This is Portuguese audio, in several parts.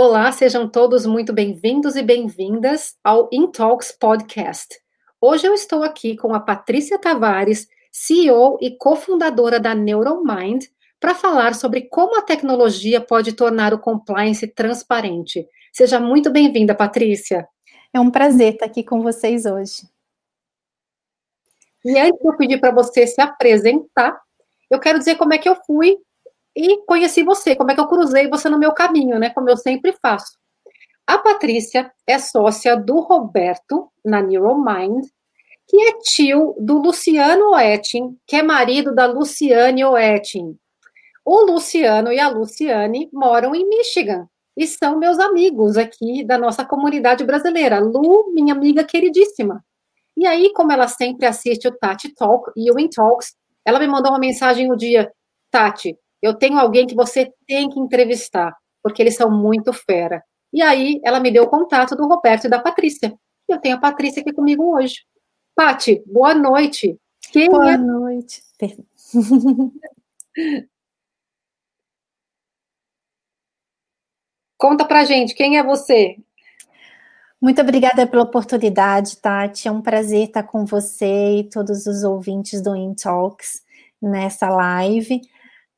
Olá, sejam todos muito bem-vindos e bem-vindas ao InTalks Podcast. Hoje eu estou aqui com a Patrícia Tavares, CEO e cofundadora da NeuroMind, para falar sobre como a tecnologia pode tornar o compliance transparente. Seja muito bem-vinda, Patrícia. É um prazer estar aqui com vocês hoje. E antes de eu pedir para você se apresentar, eu quero dizer como é que eu fui e conheci você, como é que eu cruzei você no meu caminho, né? Como eu sempre faço. A Patrícia é sócia do Roberto na Neuromind, que é tio do Luciano Oetting, que é marido da Luciane Oetting. O Luciano e a Luciane moram em Michigan e são meus amigos aqui da nossa comunidade brasileira. Lu, minha amiga queridíssima. E aí, como ela sempre assiste o Tati Talk e o In Talks, ela me mandou uma mensagem no dia: Tati, eu tenho alguém que você tem que entrevistar, porque eles são muito fera. E aí, ela me deu o contato do Roberto e da Patrícia. E eu tenho a Patrícia aqui comigo hoje. Pati, boa noite. Quem boa é... noite. Conta pra gente, quem é você? Muito obrigada pela oportunidade, Tati. É um prazer estar com você e todos os ouvintes do In Talks nessa live.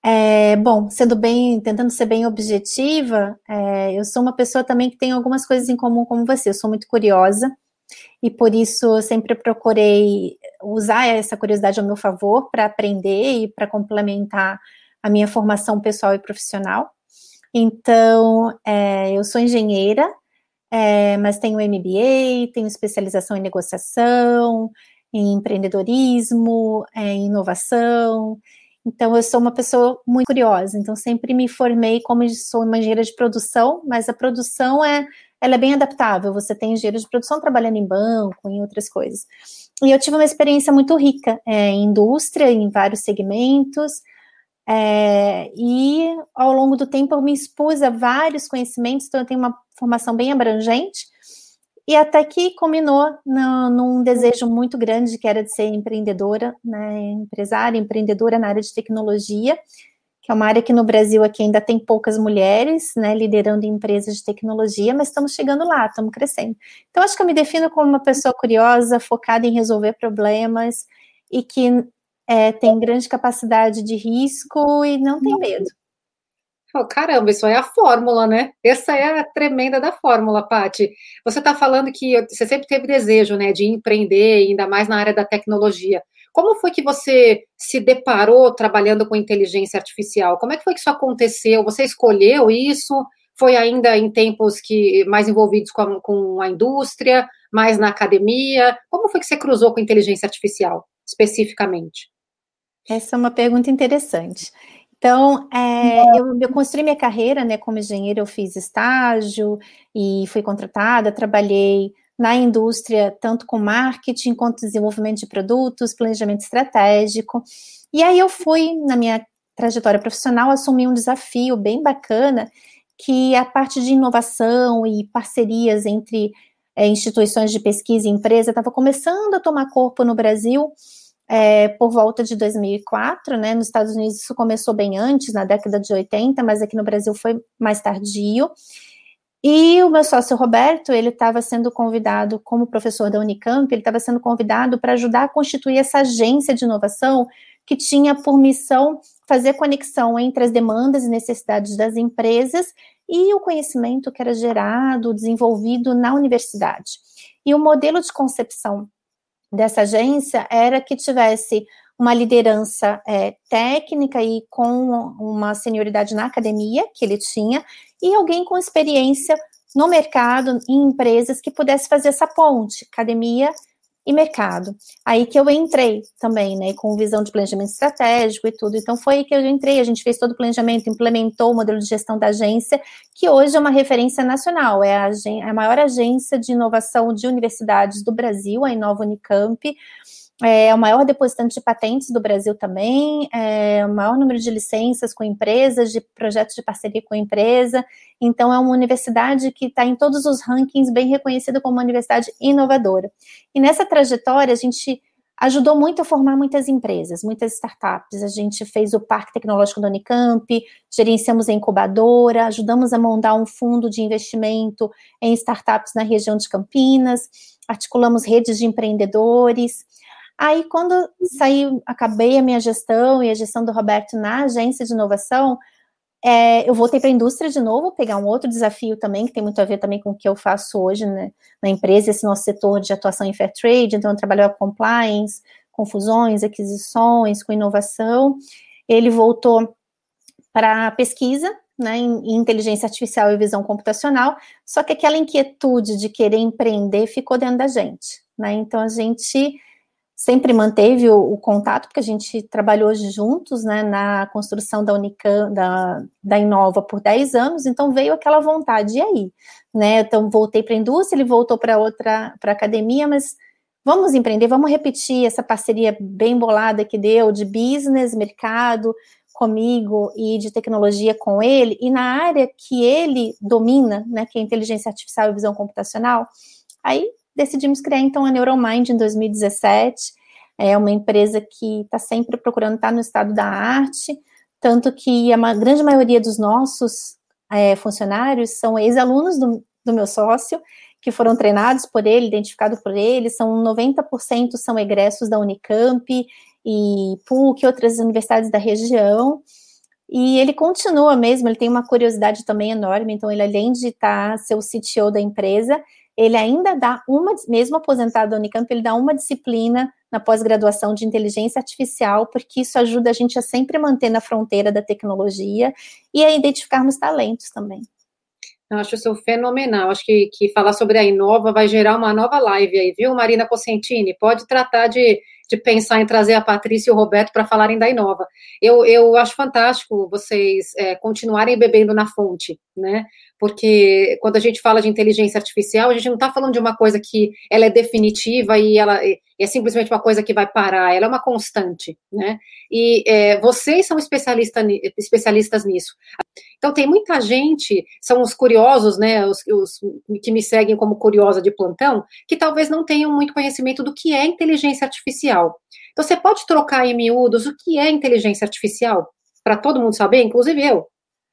É, bom, sendo bem, tentando ser bem objetiva, é, eu sou uma pessoa também que tem algumas coisas em comum com você. Eu sou muito curiosa, e por isso sempre procurei usar essa curiosidade ao meu favor para aprender e para complementar a minha formação pessoal e profissional. Então, é, eu sou engenheira, é, mas tenho MBA, tenho especialização em negociação, em empreendedorismo, é, em inovação. Então, eu sou uma pessoa muito curiosa. Então, sempre me formei como sou uma engenheira de produção, mas a produção é ela é bem adaptável. Você tem engenheiro de produção trabalhando em banco, em outras coisas. E eu tive uma experiência muito rica é, em indústria, em vários segmentos. É, e ao longo do tempo eu me expus a vários conhecimentos, então eu tenho uma formação bem abrangente. E até que combinou no, num desejo muito grande que era de ser empreendedora, né, empresária, empreendedora na área de tecnologia que é uma área que no Brasil aqui ainda tem poucas mulheres, né, liderando empresas de tecnologia, mas estamos chegando lá, estamos crescendo. Então, acho que eu me defino como uma pessoa curiosa, focada em resolver problemas e que é, tem grande capacidade de risco e não tem medo. Oh, caramba, isso é a fórmula, né? Essa é a tremenda da fórmula, Pati. Você está falando que você sempre teve desejo, né, de empreender, ainda mais na área da tecnologia. Como foi que você se deparou trabalhando com inteligência artificial? Como é que foi que isso aconteceu? Você escolheu isso? Foi ainda em tempos que mais envolvidos com a, com a indústria, mais na academia? Como foi que você cruzou com inteligência artificial, especificamente? Essa é uma pergunta interessante. Então, é, eu, eu, construí minha carreira, né, como engenheira, eu fiz estágio e fui contratada, trabalhei na indústria, tanto com marketing quanto desenvolvimento de produtos, planejamento estratégico. E aí eu fui, na minha trajetória profissional, assumir um desafio bem bacana, que a parte de inovação e parcerias entre é, instituições de pesquisa e empresa estava começando a tomar corpo no Brasil é, por volta de 2004, né? Nos Estados Unidos isso começou bem antes, na década de 80, mas aqui no Brasil foi mais tardio. E o meu sócio Roberto, ele estava sendo convidado, como professor da Unicamp, ele estava sendo convidado para ajudar a constituir essa agência de inovação que tinha por missão fazer conexão entre as demandas e necessidades das empresas e o conhecimento que era gerado, desenvolvido na universidade. E o modelo de concepção dessa agência era que tivesse uma liderança é, técnica e com uma senioridade na academia que ele tinha, e alguém com experiência no mercado, em empresas que pudesse fazer essa ponte, academia e mercado. Aí que eu entrei também, né, com visão de planejamento estratégico e tudo. Então foi aí que eu entrei, a gente fez todo o planejamento, implementou o modelo de gestão da agência, que hoje é uma referência nacional, é a, é a maior agência de inovação de universidades do Brasil, a Inova Unicamp é o maior depositante de patentes do Brasil também, é o maior número de licenças com empresas, de projetos de parceria com empresa. Então, é uma universidade que está em todos os rankings, bem reconhecida como uma universidade inovadora. E nessa trajetória, a gente ajudou muito a formar muitas empresas, muitas startups. A gente fez o Parque Tecnológico da Unicamp, gerenciamos a incubadora, ajudamos a montar um fundo de investimento em startups na região de Campinas, articulamos redes de empreendedores. Aí, quando saí, acabei a minha gestão e a gestão do Roberto na agência de inovação, é, eu voltei para a indústria de novo, pegar um outro desafio também, que tem muito a ver também com o que eu faço hoje né, na empresa, esse nosso setor de atuação em fair trade, então eu trabalho com compliance, com fusões, aquisições, com inovação. Ele voltou para pesquisa, né, em, inteligência artificial e visão computacional, só que aquela inquietude de querer empreender ficou dentro da gente, né, então a gente sempre manteve o, o, contato, porque a gente trabalhou juntos, né, na construção da Unicam, da, da Inova por 10 anos, então veio aquela vontade, e aí? Né, então voltei para a indústria, ele voltou para outra, para academia, mas vamos empreender, vamos repetir essa parceria bem bolada que deu de business, mercado, comigo e de tecnologia com ele, e na área que ele domina, né, que é inteligência artificial e visão computacional, aí decidimos criar então a Neuromind em 2017. É uma empresa que está sempre procurando estar no estado da arte, tanto que a grande maioria dos nossos é, funcionários são ex-alunos do, do meu sócio, que foram treinados por ele, identificados por ele, são 90% são egressos da Unicamp e PUC, outras universidades da região. E ele continua mesmo, ele tem uma curiosidade também enorme, então ele além de estar ser o CTO da empresa, ele ainda dá uma, mesmo aposentado da Unicamp, ele dá uma disciplina na pós-graduação de inteligência artificial, porque isso ajuda a gente a sempre manter na fronteira da tecnologia e a identificarmos talentos também. Eu acho isso fenomenal. Acho que, que falar sobre a Inova vai gerar uma nova live aí, viu, Marina Cosentini? Pode tratar de, de pensar em trazer a Patrícia e o Roberto para falarem da Inova. Eu, eu acho fantástico vocês é, continuarem bebendo na fonte, né? Porque quando a gente fala de inteligência artificial, a gente não está falando de uma coisa que ela é definitiva e ela é simplesmente uma coisa que vai parar, ela é uma constante, né? E é, vocês são especialista, especialistas nisso. Então, tem muita gente, são os curiosos, né, os, os que me seguem como curiosa de plantão, que talvez não tenham muito conhecimento do que é inteligência artificial. Então, você pode trocar em miúdos o que é inteligência artificial, para todo mundo saber, inclusive eu.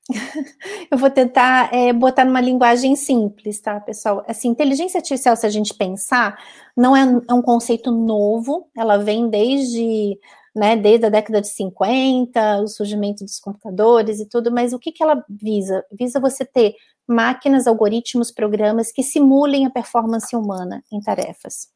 Eu vou tentar é, botar numa linguagem simples, tá, pessoal? Assim, inteligência artificial, se a gente pensar, não é, é um conceito novo, ela vem desde, né, desde a década de 50, o surgimento dos computadores e tudo, mas o que, que ela visa? Visa você ter máquinas, algoritmos, programas que simulem a performance humana em tarefas,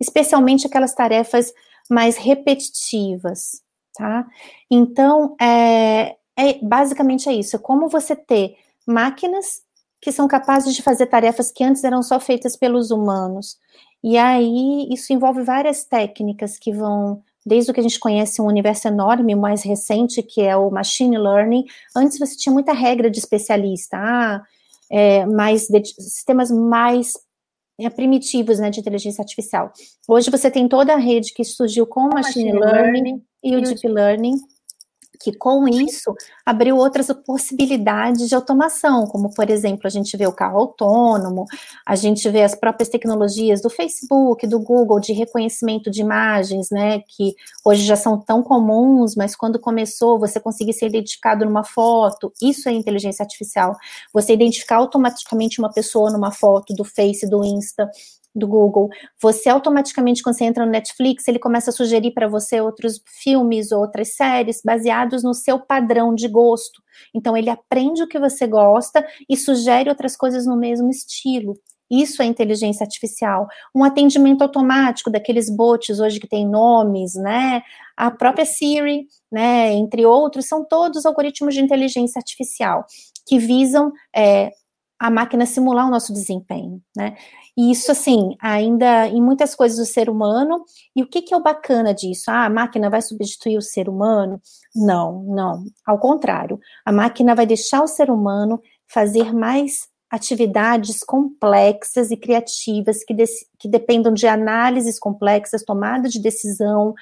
especialmente aquelas tarefas mais repetitivas, tá? Então, é, é basicamente é isso, é como você ter máquinas que são capazes de fazer tarefas que antes eram só feitas pelos humanos. E aí isso envolve várias técnicas que vão desde o que a gente conhece um universo enorme, o mais recente, que é o machine learning. Antes você tinha muita regra de especialista, ah, é, mais de, sistemas mais é, primitivos, né, de inteligência artificial. Hoje você tem toda a rede que surgiu com o machine, machine learning, learning, e o deep learning, que com isso abriu outras possibilidades de automação, como por exemplo, a gente vê o carro autônomo, a gente vê as próprias tecnologias do Facebook, do Google de reconhecimento de imagens, né, que hoje já são tão comuns, mas quando começou você conseguir ser identificado numa foto, isso é inteligência artificial. Você identificar automaticamente uma pessoa numa foto do Face, do Insta, do Google, você automaticamente, quando você entra no Netflix, ele começa a sugerir para você outros filmes, outras séries, baseados no seu padrão de gosto. Então, ele aprende o que você gosta e sugere outras coisas no mesmo estilo. Isso é inteligência artificial. Um atendimento automático daqueles bots hoje que tem nomes, né? A própria Siri, né? Entre outros, são todos algoritmos de inteligência artificial que visam é, a máquina simular o nosso desempenho, né? E isso, assim, ainda em muitas coisas do ser humano. E o que, que é o bacana disso? Ah, a máquina vai substituir o ser humano? Não, não. Ao contrário, a máquina vai deixar o ser humano fazer mais atividades complexas e criativas que, que dependam de análises complexas, tomada de decisão.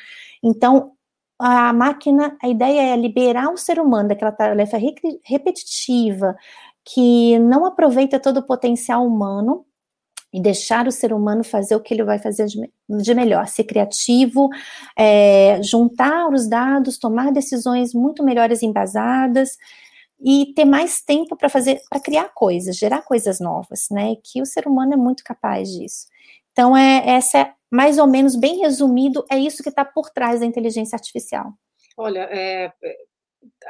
Então, a máquina, a ideia é liberar o ser humano daquela tarefa repetitiva, que não aproveita todo o potencial humano e deixar o ser humano fazer o que ele vai fazer de, melhor, ser criativo, é, juntar os dados, tomar decisões muito melhores embasadas e ter mais tempo para fazer, para criar coisas, gerar coisas novas, né? Que o ser humano é muito capaz disso. Então, é, essa é mais ou menos bem resumido, é isso que está por trás da inteligência artificial. Olha, é,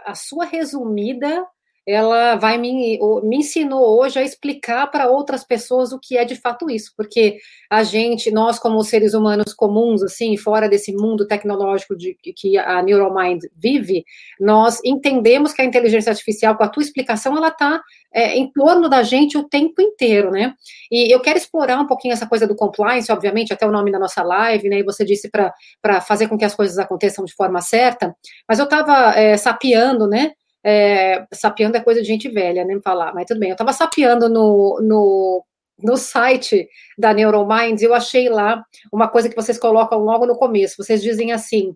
a sua resumida ela vai me, me ensinou hoje a explicar para outras pessoas o que é de fato isso, porque a gente, nós como seres humanos comuns, assim, fora desse mundo tecnológico de que a Neuromind vive, nós entendemos que a inteligência artificial, com a tua explicação, ela está é, em torno da gente o tempo inteiro, né? E eu quero explorar um pouquinho essa coisa do compliance, obviamente, até o nome da nossa live, né? E você disse para fazer com que as coisas aconteçam de forma certa, mas eu estava é, sapeando, né? É, sapeando é coisa de gente velha, nem falar, mas tudo bem. Eu estava sapeando no, no, no site da Neurominds e eu achei lá uma coisa que vocês colocam logo no começo. Vocês dizem assim: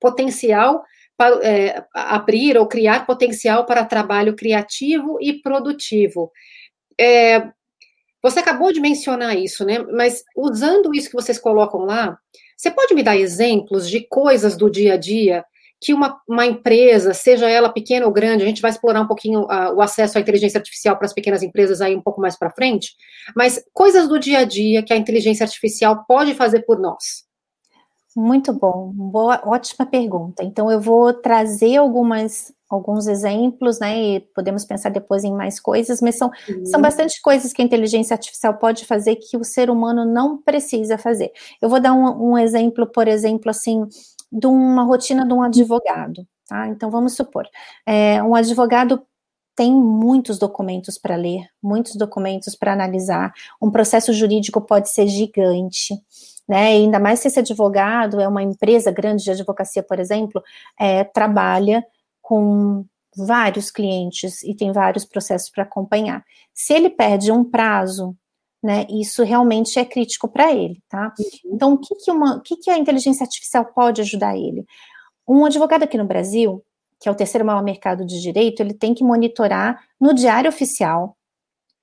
potencial para é, abrir ou criar potencial para trabalho criativo e produtivo. É, você acabou de mencionar isso, né? Mas usando isso que vocês colocam lá, você pode me dar exemplos de coisas do dia a dia que uma, uma empresa, seja ela pequena ou grande, a gente vai explorar um pouquinho uh, o acesso à inteligência artificial para as pequenas empresas aí um pouco mais para frente, mas coisas do dia a dia que a inteligência artificial pode fazer por nós. Muito bom, boa, ótima pergunta. Então eu vou trazer algumas alguns exemplos, né? E podemos pensar depois em mais coisas, mas são, uhum. são bastante coisas que a inteligência artificial pode fazer que o ser humano não precisa fazer. Eu vou dar um, um exemplo, por exemplo, assim, de uma rotina de um advogado. Tá? Então, vamos supor, é, um advogado tem muitos documentos para ler, muitos documentos para analisar. Um processo jurídico pode ser gigante, né? E ainda mais se esse advogado é uma empresa grande de advocacia, por exemplo, é, trabalha com vários clientes e tem vários processos para acompanhar. Se ele perde um prazo né? Isso realmente é crítico para ele, tá? Uhum. Então, o que que, uma, o que que a inteligência artificial pode ajudar ele? Um advogado aqui no Brasil, que é o terceiro maior mercado de direito, ele tem que monitorar no diário oficial,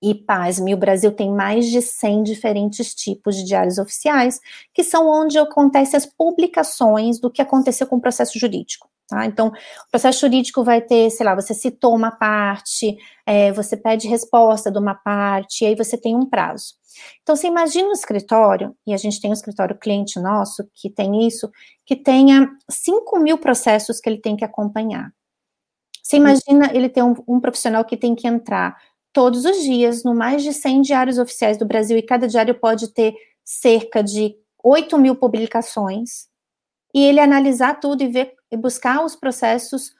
e pasme, o Brasil tem mais de 100 diferentes tipos de diários oficiais, que são onde acontecem as publicações do que aconteceu com o processo jurídico. Tá? Então, o processo jurídico vai ter, sei lá, você citou uma parte, é, você pede resposta de uma parte, e aí você tem um prazo. Então, você imagina um escritório, e a gente tem um escritório cliente nosso que tem isso, que tenha 5 mil processos que ele tem que acompanhar. Você imagina ele ter um, um profissional que tem que entrar todos os dias no mais de 100 diários oficiais do Brasil, e cada diário pode ter cerca de 8 mil publicações, e ele analisar tudo e ver e buscar os processos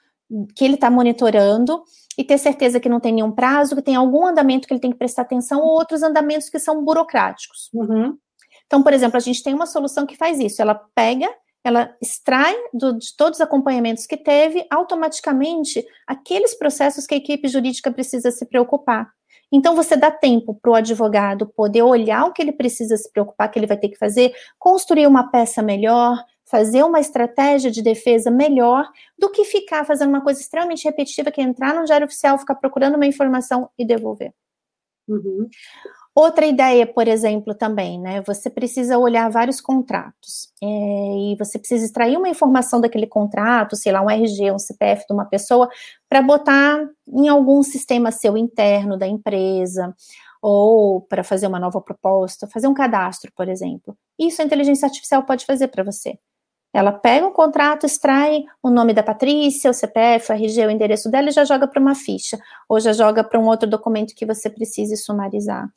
que ele está monitorando e ter certeza que não tem nenhum prazo, que tem algum andamento que ele tem que prestar atenção ou outros andamentos que são burocráticos. Uhum. Então, por exemplo, a gente tem uma solução que faz isso. Ela pega, ela extrai do, de todos os acompanhamentos que teve, automaticamente, aqueles processos que a equipe jurídica precisa se preocupar. Então, você dá tempo para o advogado poder olhar o que ele precisa se preocupar, que ele vai ter que fazer, construir uma peça melhor, fazer uma estratégia de defesa melhor do que ficar fazendo uma coisa extremamente repetitiva, que é entrar no diário oficial, ficar procurando uma informação e devolver. Uhum. Outra ideia, por exemplo, também, né? Você precisa olhar vários contratos é, e você precisa extrair uma informação daquele contrato, sei lá, um RG, um CPF de uma pessoa, para botar em algum sistema seu interno da empresa ou para fazer uma nova proposta, fazer um cadastro, por exemplo. Isso a inteligência artificial pode fazer para você. Ela pega o contrato, extrai o nome da Patrícia, o CPF, o RG, o endereço dela e já joga para uma ficha, ou já joga para um outro documento que você precise sumarizar.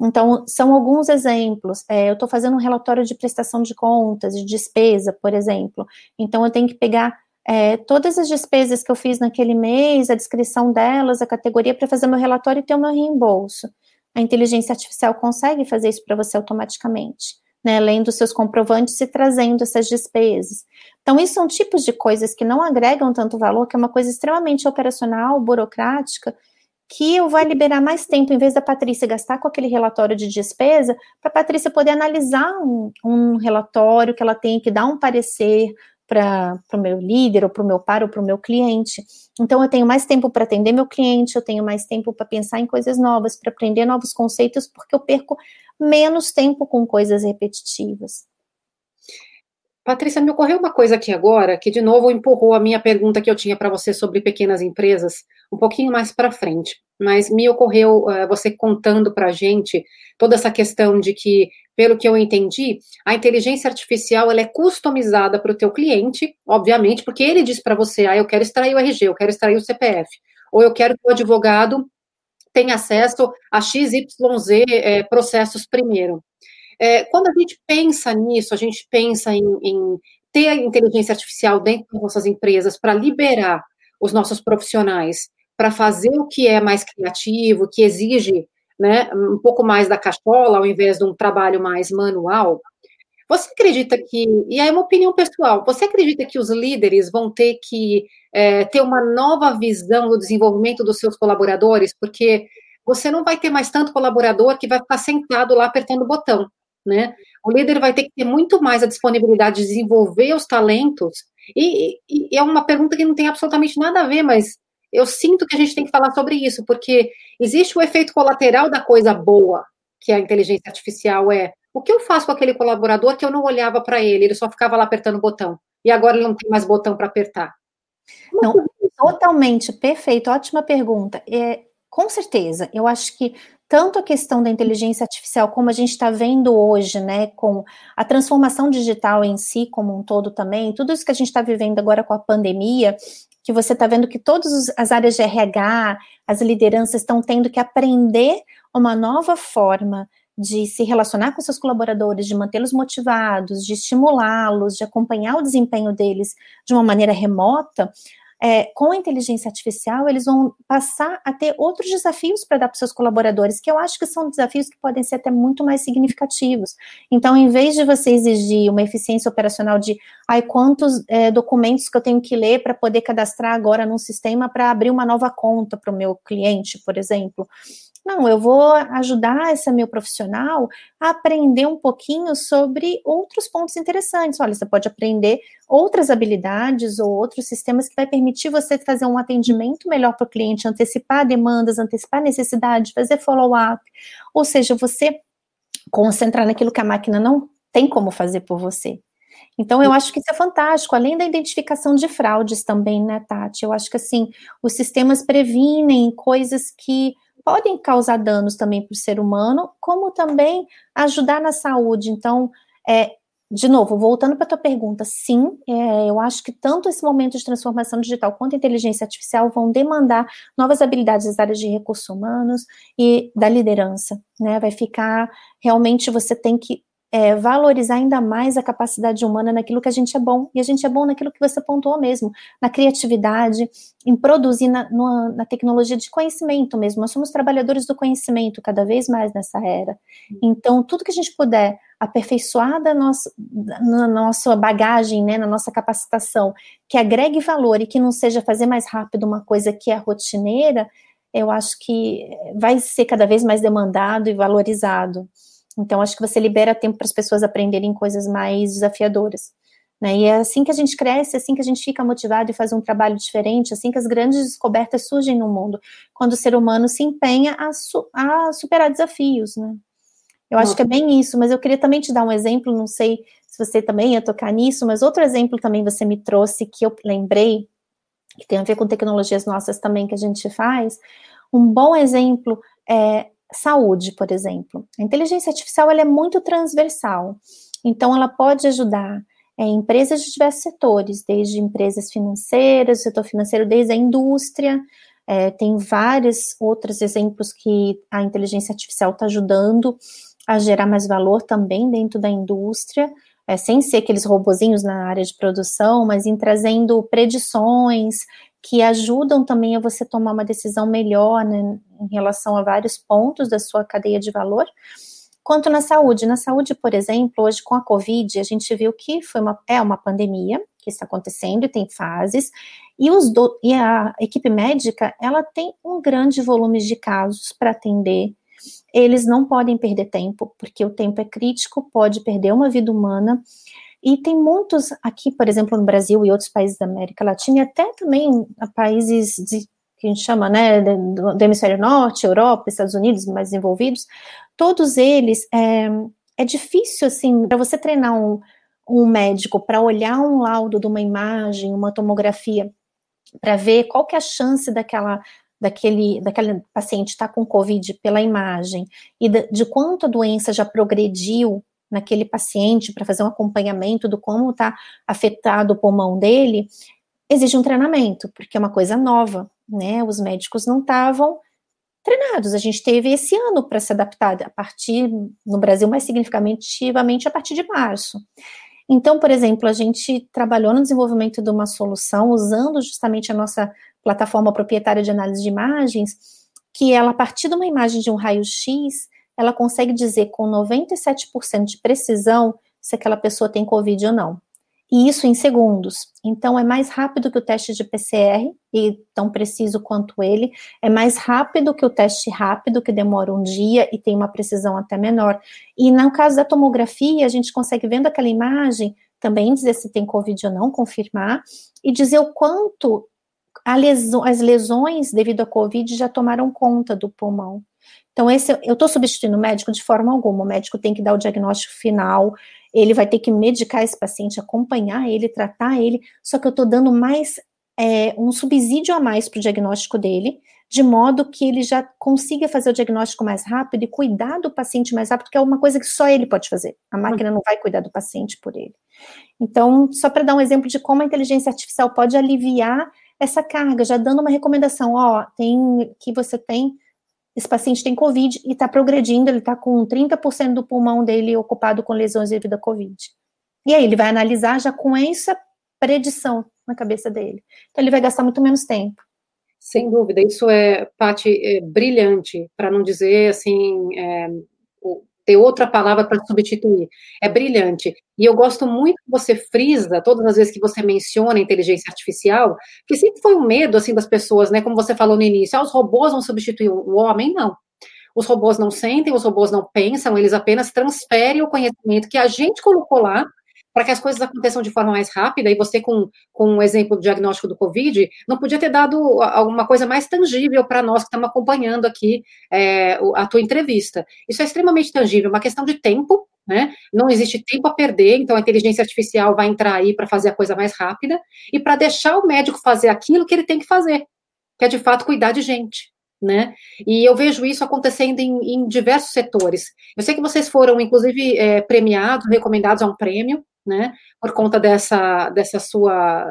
Então, são alguns exemplos. É, eu estou fazendo um relatório de prestação de contas, de despesa, por exemplo. Então, eu tenho que pegar é, todas as despesas que eu fiz naquele mês, a descrição delas, a categoria, para fazer meu relatório e ter o meu reembolso. A inteligência artificial consegue fazer isso para você automaticamente né, lendo seus comprovantes e trazendo essas despesas. Então, isso são tipos de coisas que não agregam tanto valor, que é uma coisa extremamente operacional, burocrática, que eu vai liberar mais tempo, em vez da Patrícia gastar com aquele relatório de despesa, para a Patrícia poder analisar um, um relatório que ela tem que dar um parecer para o meu líder, ou para o meu par, ou para o meu cliente. Então, eu tenho mais tempo para atender meu cliente, eu tenho mais tempo para pensar em coisas novas, para aprender novos conceitos, porque eu perco menos tempo com coisas repetitivas. Patrícia, me ocorreu uma coisa aqui agora que, de novo, empurrou a minha pergunta que eu tinha para você sobre pequenas empresas um pouquinho mais para frente. Mas me ocorreu uh, você contando para a gente toda essa questão de que, pelo que eu entendi, a inteligência artificial ela é customizada para o teu cliente, obviamente, porque ele diz para você, ah, eu quero extrair o RG, eu quero extrair o CPF, ou eu quero que o advogado tenha acesso a XYZ é, processos primeiro. É, quando a gente pensa nisso, a gente pensa em, em ter a inteligência artificial dentro das nossas empresas para liberar os nossos profissionais para fazer o que é mais criativo, que exige né, um pouco mais da cachola, ao invés de um trabalho mais manual. Você acredita que, e aí é uma opinião pessoal, você acredita que os líderes vão ter que é, ter uma nova visão do desenvolvimento dos seus colaboradores? Porque você não vai ter mais tanto colaborador que vai ficar sentado lá apertando o botão né? O líder vai ter que ter muito mais a disponibilidade de desenvolver os talentos. E, e, e, é uma pergunta que não tem absolutamente nada a ver, mas eu sinto que a gente tem que falar sobre isso, porque existe o efeito colateral da coisa boa, que a inteligência artificial é. O que eu faço com aquele colaborador que eu não olhava para ele, ele só ficava lá apertando o botão, e agora ele não tem mais botão para apertar? Não, totalmente, perfeito, ótima pergunta. É, com certeza, eu acho que tanto a questão da inteligência artificial, como a gente está vendo hoje, né, com a transformação digital em si como um todo também, tudo isso que a gente está vivendo agora com a pandemia, que você está vendo que todas as áreas de RH, as lideranças estão tendo que aprender uma nova forma de se relacionar com seus colaboradores, de mantê-los motivados, de estimulá-los, de acompanhar o desempenho deles de uma maneira remota, é, com a inteligência artificial, eles vão passar a ter outros desafios para dar para seus colaboradores, que eu acho que são desafios que podem ser até muito mais significativos. Então, em vez de você exigir uma eficiência operacional de ai, quantos é, documentos que eu tenho que ler para poder cadastrar agora num sistema para abrir uma nova conta para o meu cliente, por exemplo, não, eu vou ajudar esse meu profissional a aprender um pouquinho sobre outros pontos interessantes. Olha, você pode aprender outras habilidades ou outros sistemas que vai permitir você fazer um atendimento melhor para o cliente, antecipar demandas, antecipar necessidades, fazer follow-up. Ou seja, você concentrar naquilo que a máquina não tem como fazer por você. Então, eu acho que isso é fantástico, além da identificação de fraudes também, né, Tati? Eu acho que, assim, os sistemas previnem coisas que podem causar danos também para o ser humano, como também ajudar na saúde. Então, é, de novo, voltando para a tua pergunta, sim, é, eu acho que tanto esse momento de transformação digital quanto a inteligência artificial vão demandar novas habilidades nas áreas de recursos humanos e da liderança, né? Vai ficar realmente você tem que é, valorizar ainda mais a capacidade humana naquilo que a gente é bom. E a gente é bom naquilo que você pontuou mesmo, na criatividade, em produzir na, na tecnologia de conhecimento mesmo. Nós somos trabalhadores do conhecimento cada vez mais nessa era. Então, tudo que a gente puder aperfeiçoar da nossa, na nossa bagagem, né, na nossa capacitação, que agregue valor e que não seja fazer mais rápido uma coisa que é rotineira, eu acho que vai ser cada vez mais demandado e valorizado. Então, acho que você libera tempo para as pessoas aprenderem coisas mais desafiadoras. Né? E é assim que a gente cresce, é assim que a gente fica motivado e faz um trabalho diferente, assim que as grandes descobertas surgem no mundo, quando o ser humano se empenha a, su a superar desafios. Né? Eu acho que é bem isso, mas eu queria também te dar um exemplo, não sei se você também ia tocar nisso, mas outro exemplo também você me trouxe que eu lembrei, que tem a ver com tecnologias nossas também que a gente faz. Um bom exemplo é saúde, por exemplo. A inteligência artificial ela é muito transversal, então ela pode ajudar é, empresas de diversos setores, desde empresas financeiras, setor financeiro, desde a indústria. É, tem vários outros exemplos que a inteligência artificial está ajudando a gerar mais valor também dentro da indústria, é, sem ser aqueles robozinhos na área de produção, mas em trazendo predições, que ajudam também a você tomar uma decisão melhor né, em relação a vários pontos da sua cadeia de valor. Quanto na saúde, na saúde, por exemplo, hoje com a Covid, a gente viu que foi uma, é uma pandemia que está acontecendo e tem fases, e, os do, e a equipe médica, ela tem um grande volume de casos para atender, eles não podem perder tempo, porque o tempo é crítico, pode perder uma vida humana, e tem muitos aqui, por exemplo, no Brasil e outros países da América Latina, e até também países de, que a gente chama, né, do, do hemisfério norte, Europa, Estados Unidos, mais desenvolvidos, todos eles, é, é difícil, assim, para você treinar um, um médico para olhar um laudo de uma imagem, uma tomografia, para ver qual que é a chance daquela daquele, daquele paciente estar tá com Covid pela imagem e de, de quanto a doença já progrediu naquele paciente para fazer um acompanhamento do como está afetado o pulmão dele, exige um treinamento, porque é uma coisa nova, né? Os médicos não estavam treinados. A gente teve esse ano para se adaptar, a partir, no Brasil, mais significativamente a partir de março. Então, por exemplo, a gente trabalhou no desenvolvimento de uma solução usando justamente a nossa plataforma proprietária de análise de imagens, que ela, a partir de uma imagem de um raio-x, ela consegue dizer com 97% de precisão se aquela pessoa tem Covid ou não. E isso em segundos. Então, é mais rápido que o teste de PCR, e tão preciso quanto ele. É mais rápido que o teste rápido, que demora um dia e tem uma precisão até menor. E no caso da tomografia, a gente consegue, vendo aquela imagem, também dizer se tem Covid ou não, confirmar, e dizer o quanto as lesões devido à Covid já tomaram conta do pulmão. Então, esse, eu estou substituindo o médico de forma alguma. O médico tem que dar o diagnóstico final, ele vai ter que medicar esse paciente, acompanhar ele, tratar ele, só que eu estou dando mais é, um subsídio a mais para o diagnóstico dele, de modo que ele já consiga fazer o diagnóstico mais rápido e cuidar do paciente mais rápido, que é uma coisa que só ele pode fazer. A máquina não vai cuidar do paciente por ele. Então, só para dar um exemplo de como a inteligência artificial pode aliviar essa carga, já dando uma recomendação, ó, tem que você tem esse paciente tem Covid e está progredindo, ele está com 30% do pulmão dele ocupado com lesões devido à Covid. E aí ele vai analisar já com essa predição na cabeça dele. Então ele vai gastar muito menos tempo. Sem dúvida, isso é, Paty, é brilhante, para não dizer assim, é, ter outra palavra para substituir. É brilhante. E eu gosto muito que você frisa, todas as vezes que você menciona inteligência artificial, que sempre foi um medo, assim, das pessoas, né, como você falou no início, ah, os robôs vão substituir o homem, não. Os robôs não sentem, os robôs não pensam, eles apenas transferem o conhecimento que a gente colocou lá para que as coisas aconteçam de forma mais rápida, e você, com, com um exemplo do diagnóstico do Covid, não podia ter dado alguma coisa mais tangível para nós que estamos acompanhando aqui é, a tua entrevista. Isso é extremamente tangível, uma questão de tempo, né? Não existe tempo a perder, então a inteligência artificial vai entrar aí para fazer a coisa mais rápida e para deixar o médico fazer aquilo que ele tem que fazer, que é de fato cuidar de gente. Né? E eu vejo isso acontecendo em, em diversos setores. Eu sei que vocês foram, inclusive, é, premiados, recomendados a um prêmio, né, por conta dessa, dessa sua,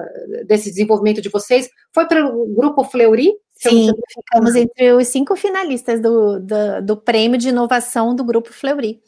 desse desenvolvimento de vocês, foi para o grupo Fleury? Sim, ficamos entre os cinco finalistas do, do, do prêmio de inovação do grupo Fleury.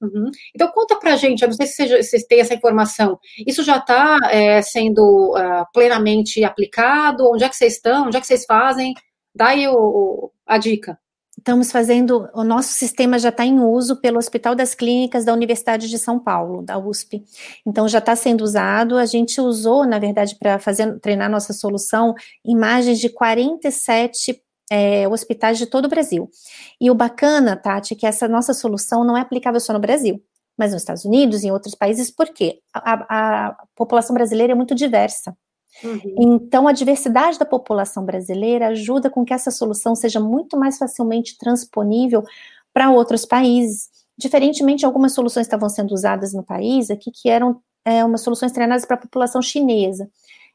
Uhum. Então conta para a gente, eu não sei se vocês têm essa informação, isso já está é, sendo uh, plenamente aplicado? Onde é que vocês estão? Onde é que vocês fazem? Dá aí o, a dica. Estamos fazendo, o nosso sistema já está em uso pelo Hospital das Clínicas da Universidade de São Paulo, da USP. Então já está sendo usado. A gente usou, na verdade, para fazer treinar nossa solução, imagens de 47 é, hospitais de todo o Brasil. E o bacana, Tati, é que essa nossa solução não é aplicável só no Brasil, mas nos Estados Unidos e em outros países, porque a, a população brasileira é muito diversa. Uhum. Então, a diversidade da população brasileira ajuda com que essa solução seja muito mais facilmente transponível para outros países. Diferentemente, algumas soluções estavam sendo usadas no país aqui que eram é, umas soluções treinadas para a população chinesa.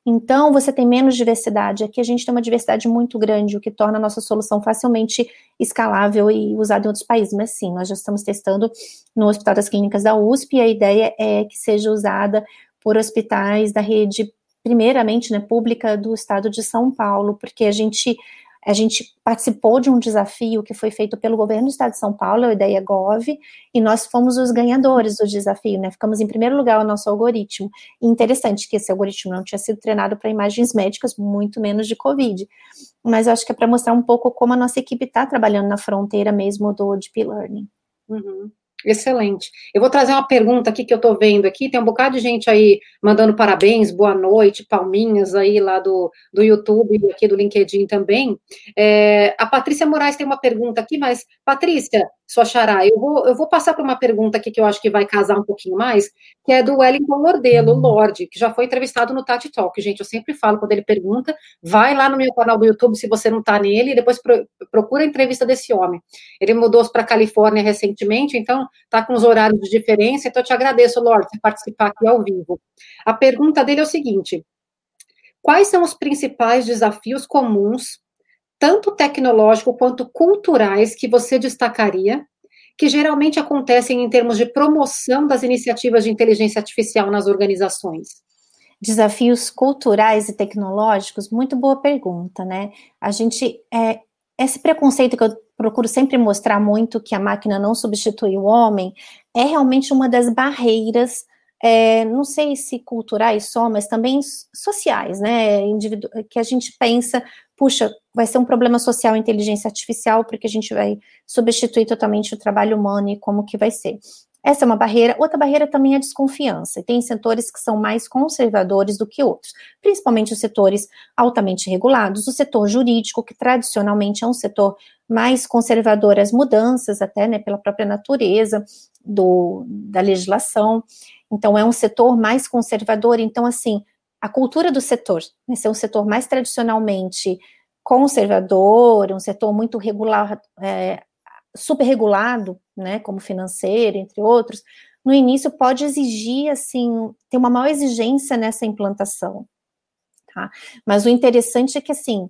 Então, você tem menos diversidade. Aqui a gente tem uma diversidade muito grande, o que torna a nossa solução facilmente escalável e usada em outros países. Mas sim, nós já estamos testando no Hospital das Clínicas da USP e a ideia é que seja usada por hospitais da rede primeiramente, né, pública do estado de São Paulo, porque a gente a gente participou de um desafio que foi feito pelo governo do estado de São Paulo, a Ideia Gov, e nós fomos os ganhadores do desafio, né? Ficamos em primeiro lugar o nosso algoritmo. E interessante que esse algoritmo não tinha sido treinado para imagens médicas, muito menos de Covid. Mas eu acho que é para mostrar um pouco como a nossa equipe está trabalhando na fronteira mesmo do Deep Learning. Uhum. Excelente. Eu vou trazer uma pergunta aqui que eu estou vendo aqui. Tem um bocado de gente aí mandando parabéns, boa noite, palminhas aí lá do, do YouTube e aqui do LinkedIn também. É, a Patrícia Moraes tem uma pergunta aqui, mas, Patrícia, sua xará. Eu vou, eu vou passar para uma pergunta aqui que eu acho que vai casar um pouquinho mais, que é do Wellington Lordelo, Lorde, que já foi entrevistado no Tati Talk. Gente, eu sempre falo quando ele pergunta, vai lá no meu canal do YouTube se você não está nele, e depois pro, procura a entrevista desse homem. Ele mudou-se para Califórnia recentemente, então está com os horários de diferença, então eu te agradeço, Lorde, por participar aqui ao vivo. A pergunta dele é o seguinte: quais são os principais desafios comuns tanto tecnológico quanto culturais, que você destacaria, que geralmente acontecem em termos de promoção das iniciativas de inteligência artificial nas organizações? Desafios culturais e tecnológicos, muito boa pergunta, né? A gente, é, esse preconceito que eu procuro sempre mostrar muito, que a máquina não substitui o homem, é realmente uma das barreiras é, não sei se culturais só, mas também sociais, né? Individu que a gente pensa, puxa, vai ser um problema social inteligência artificial, porque a gente vai substituir totalmente o trabalho humano e como que vai ser. Essa é uma barreira. Outra barreira também é a desconfiança. Tem setores que são mais conservadores do que outros, principalmente os setores altamente regulados, o setor jurídico, que tradicionalmente é um setor mais conservador às mudanças, até né, pela própria natureza do, da legislação. Então, é um setor mais conservador. Então, assim, a cultura do setor, né, ser um setor mais tradicionalmente conservador, um setor muito regular, é, super regulado, né, como financeiro, entre outros, no início pode exigir, assim, ter uma maior exigência nessa implantação, tá? Mas o interessante é que, assim,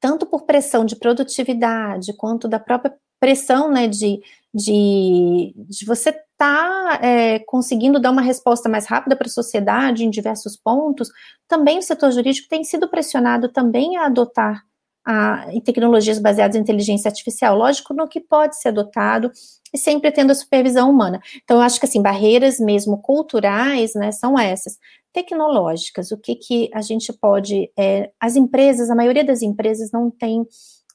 tanto por pressão de produtividade, quanto da própria pressão, né, de, de, de você está é, conseguindo dar uma resposta mais rápida para a sociedade em diversos pontos, também o setor jurídico tem sido pressionado também a adotar a, tecnologias baseadas em inteligência artificial, lógico, no que pode ser adotado e sempre tendo a supervisão humana. Então, eu acho que, assim, barreiras mesmo culturais, né, são essas. Tecnológicas, o que que a gente pode, é, as empresas, a maioria das empresas não tem,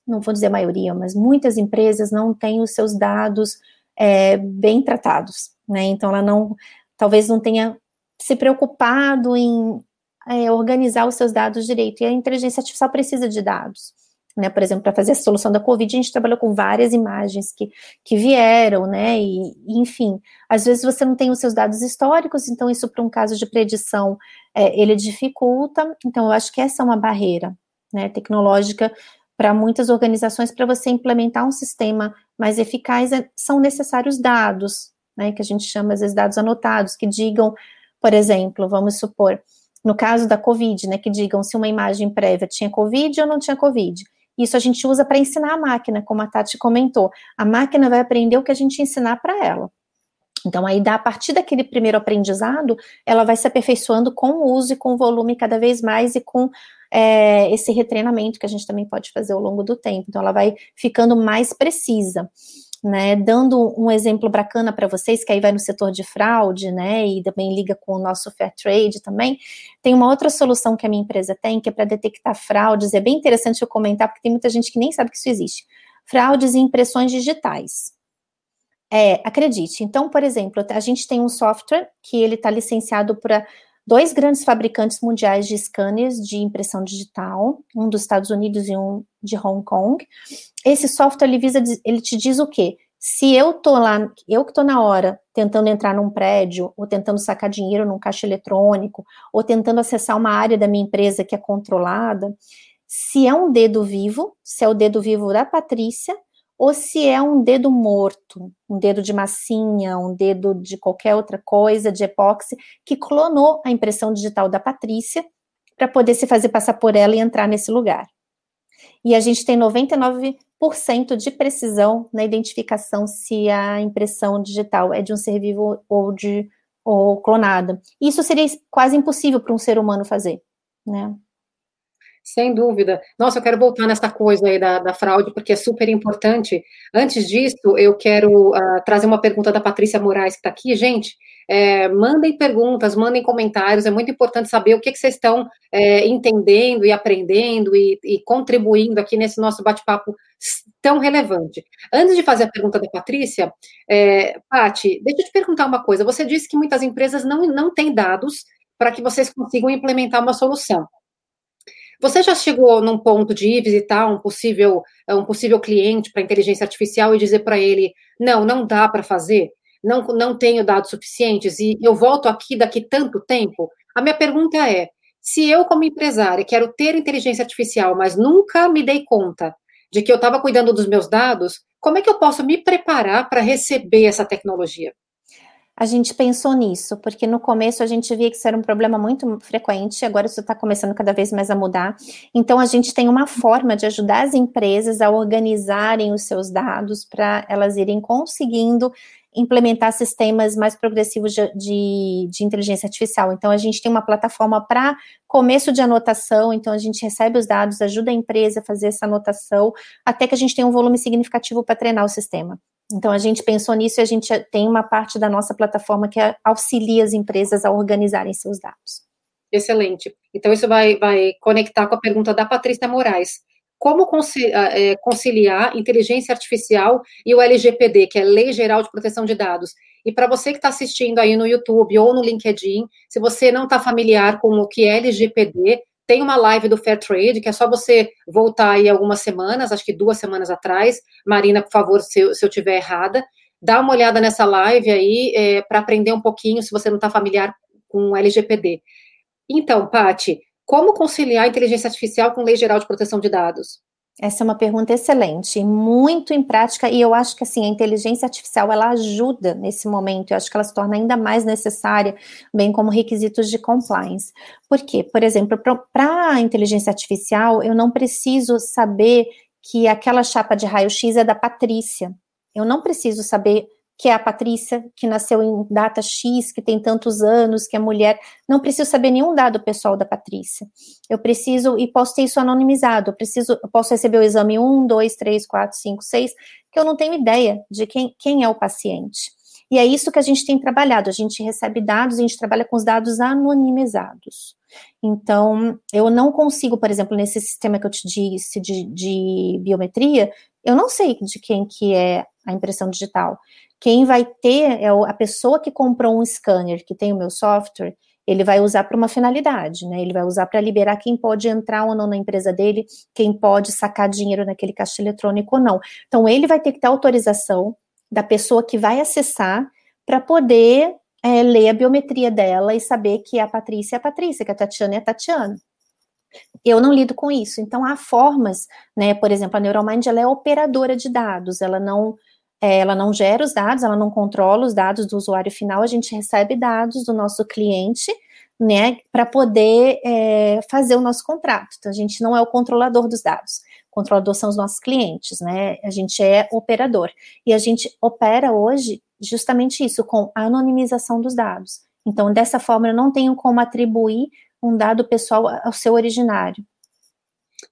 não vou dizer a maioria, mas muitas empresas não têm os seus dados é, bem tratados, né? Então ela não, talvez não tenha se preocupado em é, organizar os seus dados direito. E a inteligência artificial precisa de dados. Né, por exemplo, para fazer a solução da Covid, a gente trabalhou com várias imagens que, que vieram, né, e, enfim, às vezes você não tem os seus dados históricos, então isso para um caso de predição, é, ele dificulta, então eu acho que essa é uma barreira, né, tecnológica para muitas organizações, para você implementar um sistema mais eficaz, é, são necessários dados, né, que a gente chama às vezes dados anotados, que digam, por exemplo, vamos supor, no caso da COVID, né, que digam se uma imagem prévia tinha COVID ou não tinha COVID. Isso a gente usa para ensinar a máquina, como a Tati comentou. A máquina vai aprender o que a gente ensinar para ela. Então, aí, a partir daquele primeiro aprendizado, ela vai se aperfeiçoando com o uso e com o volume cada vez mais e com é, esse retreinamento que a gente também pode fazer ao longo do tempo. Então, ela vai ficando mais precisa. Né, dando um exemplo bacana para vocês, que aí vai no setor de fraude, né, e também liga com o nosso fair trade também, tem uma outra solução que a minha empresa tem, que é para detectar fraudes, é bem interessante eu comentar, porque tem muita gente que nem sabe que isso existe. Fraudes e impressões digitais. É, acredite. Então, por exemplo, a gente tem um software que ele está licenciado para dois grandes fabricantes mundiais de scanners de impressão digital, um dos Estados Unidos e um de Hong Kong. Esse software ele visa, ele te diz o quê? Se eu tô lá, eu que tô na hora tentando entrar num prédio, ou tentando sacar dinheiro num caixa eletrônico, ou tentando acessar uma área da minha empresa que é controlada, se é um dedo vivo, se é o dedo vivo da Patrícia, ou se é um dedo morto, um dedo de massinha, um dedo de qualquer outra coisa, de epóxi, que clonou a impressão digital da Patrícia para poder se fazer passar por ela e entrar nesse lugar. E a gente tem 99% de precisão na identificação se a impressão digital é de um ser vivo ou de ou clonada. Isso seria quase impossível para um ser humano fazer, né? Sem dúvida. Nossa, eu quero voltar nessa coisa aí da, da fraude, porque é super importante. Antes disso, eu quero uh, trazer uma pergunta da Patrícia Moraes, que está aqui. Gente, é, mandem perguntas, mandem comentários, é muito importante saber o que, que vocês estão é, entendendo e aprendendo e, e, contribuindo aqui nesse nosso bate-papo tão relevante. Antes de fazer a pergunta da Patrícia, é, Pati, deixa eu te perguntar uma coisa. Você disse que muitas empresas não, não têm dados para que vocês consigam implementar uma solução. Você já chegou num ponto de ir visitar um possível, um possível cliente para inteligência artificial e dizer para ele: não, não dá para fazer, não, não tenho dados suficientes e eu volto aqui daqui tanto tempo? A minha pergunta é: se eu, como empresária, quero ter inteligência artificial, mas nunca me dei conta de que eu estava cuidando dos meus dados, como é que eu posso me preparar para receber essa tecnologia? A gente pensou nisso, porque no começo a gente via que isso era um problema muito frequente, agora isso está começando cada vez mais a mudar. Então a gente tem uma forma de ajudar as empresas a organizarem os seus dados para elas irem conseguindo implementar sistemas mais progressivos de, de, de, inteligência artificial. Então, a gente tem uma plataforma para começo de anotação, então a gente recebe os dados, ajuda a empresa a fazer essa anotação, até que a gente tenha um volume significativo para treinar o sistema. Então, a gente pensou nisso e a gente tem uma parte da nossa plataforma que auxilia as empresas a organizarem seus dados. Excelente. Então, isso vai, vai conectar com a pergunta da Patrícia Moraes. Como é, conciliar inteligência artificial e o LGPD, que é Lei Geral de Proteção de Dados? E para você que está assistindo aí no YouTube ou no LinkedIn, se você não está familiar com o que é LGPD, tem uma live do Fair Trade, que é só você voltar aí algumas semanas, acho que duas semanas atrás. Marina, por favor, se eu, se eu tiver errada, dá uma olhada nessa live aí é, para aprender um pouquinho, se você não está familiar com LGPD. Então, Pati, como conciliar a inteligência artificial com lei geral de proteção de dados? Essa é uma pergunta excelente, muito em prática, e eu acho que assim, a inteligência artificial ela ajuda nesse momento, eu acho que ela se torna ainda mais necessária, bem como requisitos de compliance. Por quê? Por exemplo, para a inteligência artificial, eu não preciso saber que aquela chapa de raio-x é da Patrícia. Eu não preciso saber que é a Patrícia, que nasceu em data X, que tem tantos anos, que é mulher. Não preciso saber nenhum dado pessoal da Patrícia. Eu preciso, e posso ter isso anonimizado, eu preciso, eu posso receber o exame 1, 2, 3, 4, 5, 6, que eu não tenho ideia de quem, quem é o paciente. E é isso que a gente tem trabalhado. A gente recebe dados, a gente trabalha com os dados anonimizados. Então, eu não consigo, por exemplo, nesse sistema que eu te disse de, de biometria, eu não sei de quem que é a impressão digital. Quem vai ter é a pessoa que comprou um scanner que tem o meu software, ele vai usar para uma finalidade, né? Ele vai usar para liberar quem pode entrar ou não na empresa dele, quem pode sacar dinheiro naquele caixa eletrônico ou não. Então, ele vai ter que ter autorização da pessoa que vai acessar para poder é, ler a biometria dela e saber que a Patrícia é a Patrícia, que a Tatiana é a Tatiana. Eu não lido com isso. Então, há formas, né? Por exemplo, a Neuromind ela é operadora de dados, ela não ela não gera os dados, ela não controla os dados do usuário final, a gente recebe dados do nosso cliente, né, para poder é, fazer o nosso contrato. Então, a gente não é o controlador dos dados. Controlador são os nossos clientes, né? A gente é operador. E a gente opera hoje justamente isso, com a anonimização dos dados. Então, dessa forma, eu não tenho como atribuir um dado pessoal ao seu originário.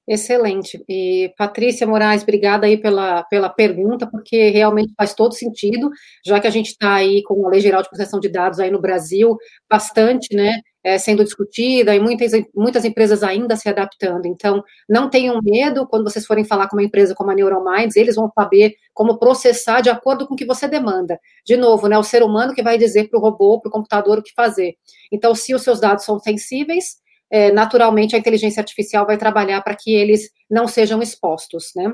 Excelente. E Patrícia Moraes, obrigada aí pela, pela pergunta, porque realmente faz todo sentido, já que a gente está aí com a Lei Geral de Proteção de Dados aí no Brasil, bastante, né, é, sendo discutida e muitas, muitas empresas ainda se adaptando. Então, não tenham medo quando vocês forem falar com uma empresa como a Neurominds, eles vão saber como processar de acordo com o que você demanda. De novo, né, o ser humano que vai dizer para o robô, para o computador o que fazer. Então, se os seus dados são sensíveis, é, naturalmente a inteligência artificial vai trabalhar para que eles não sejam expostos, né?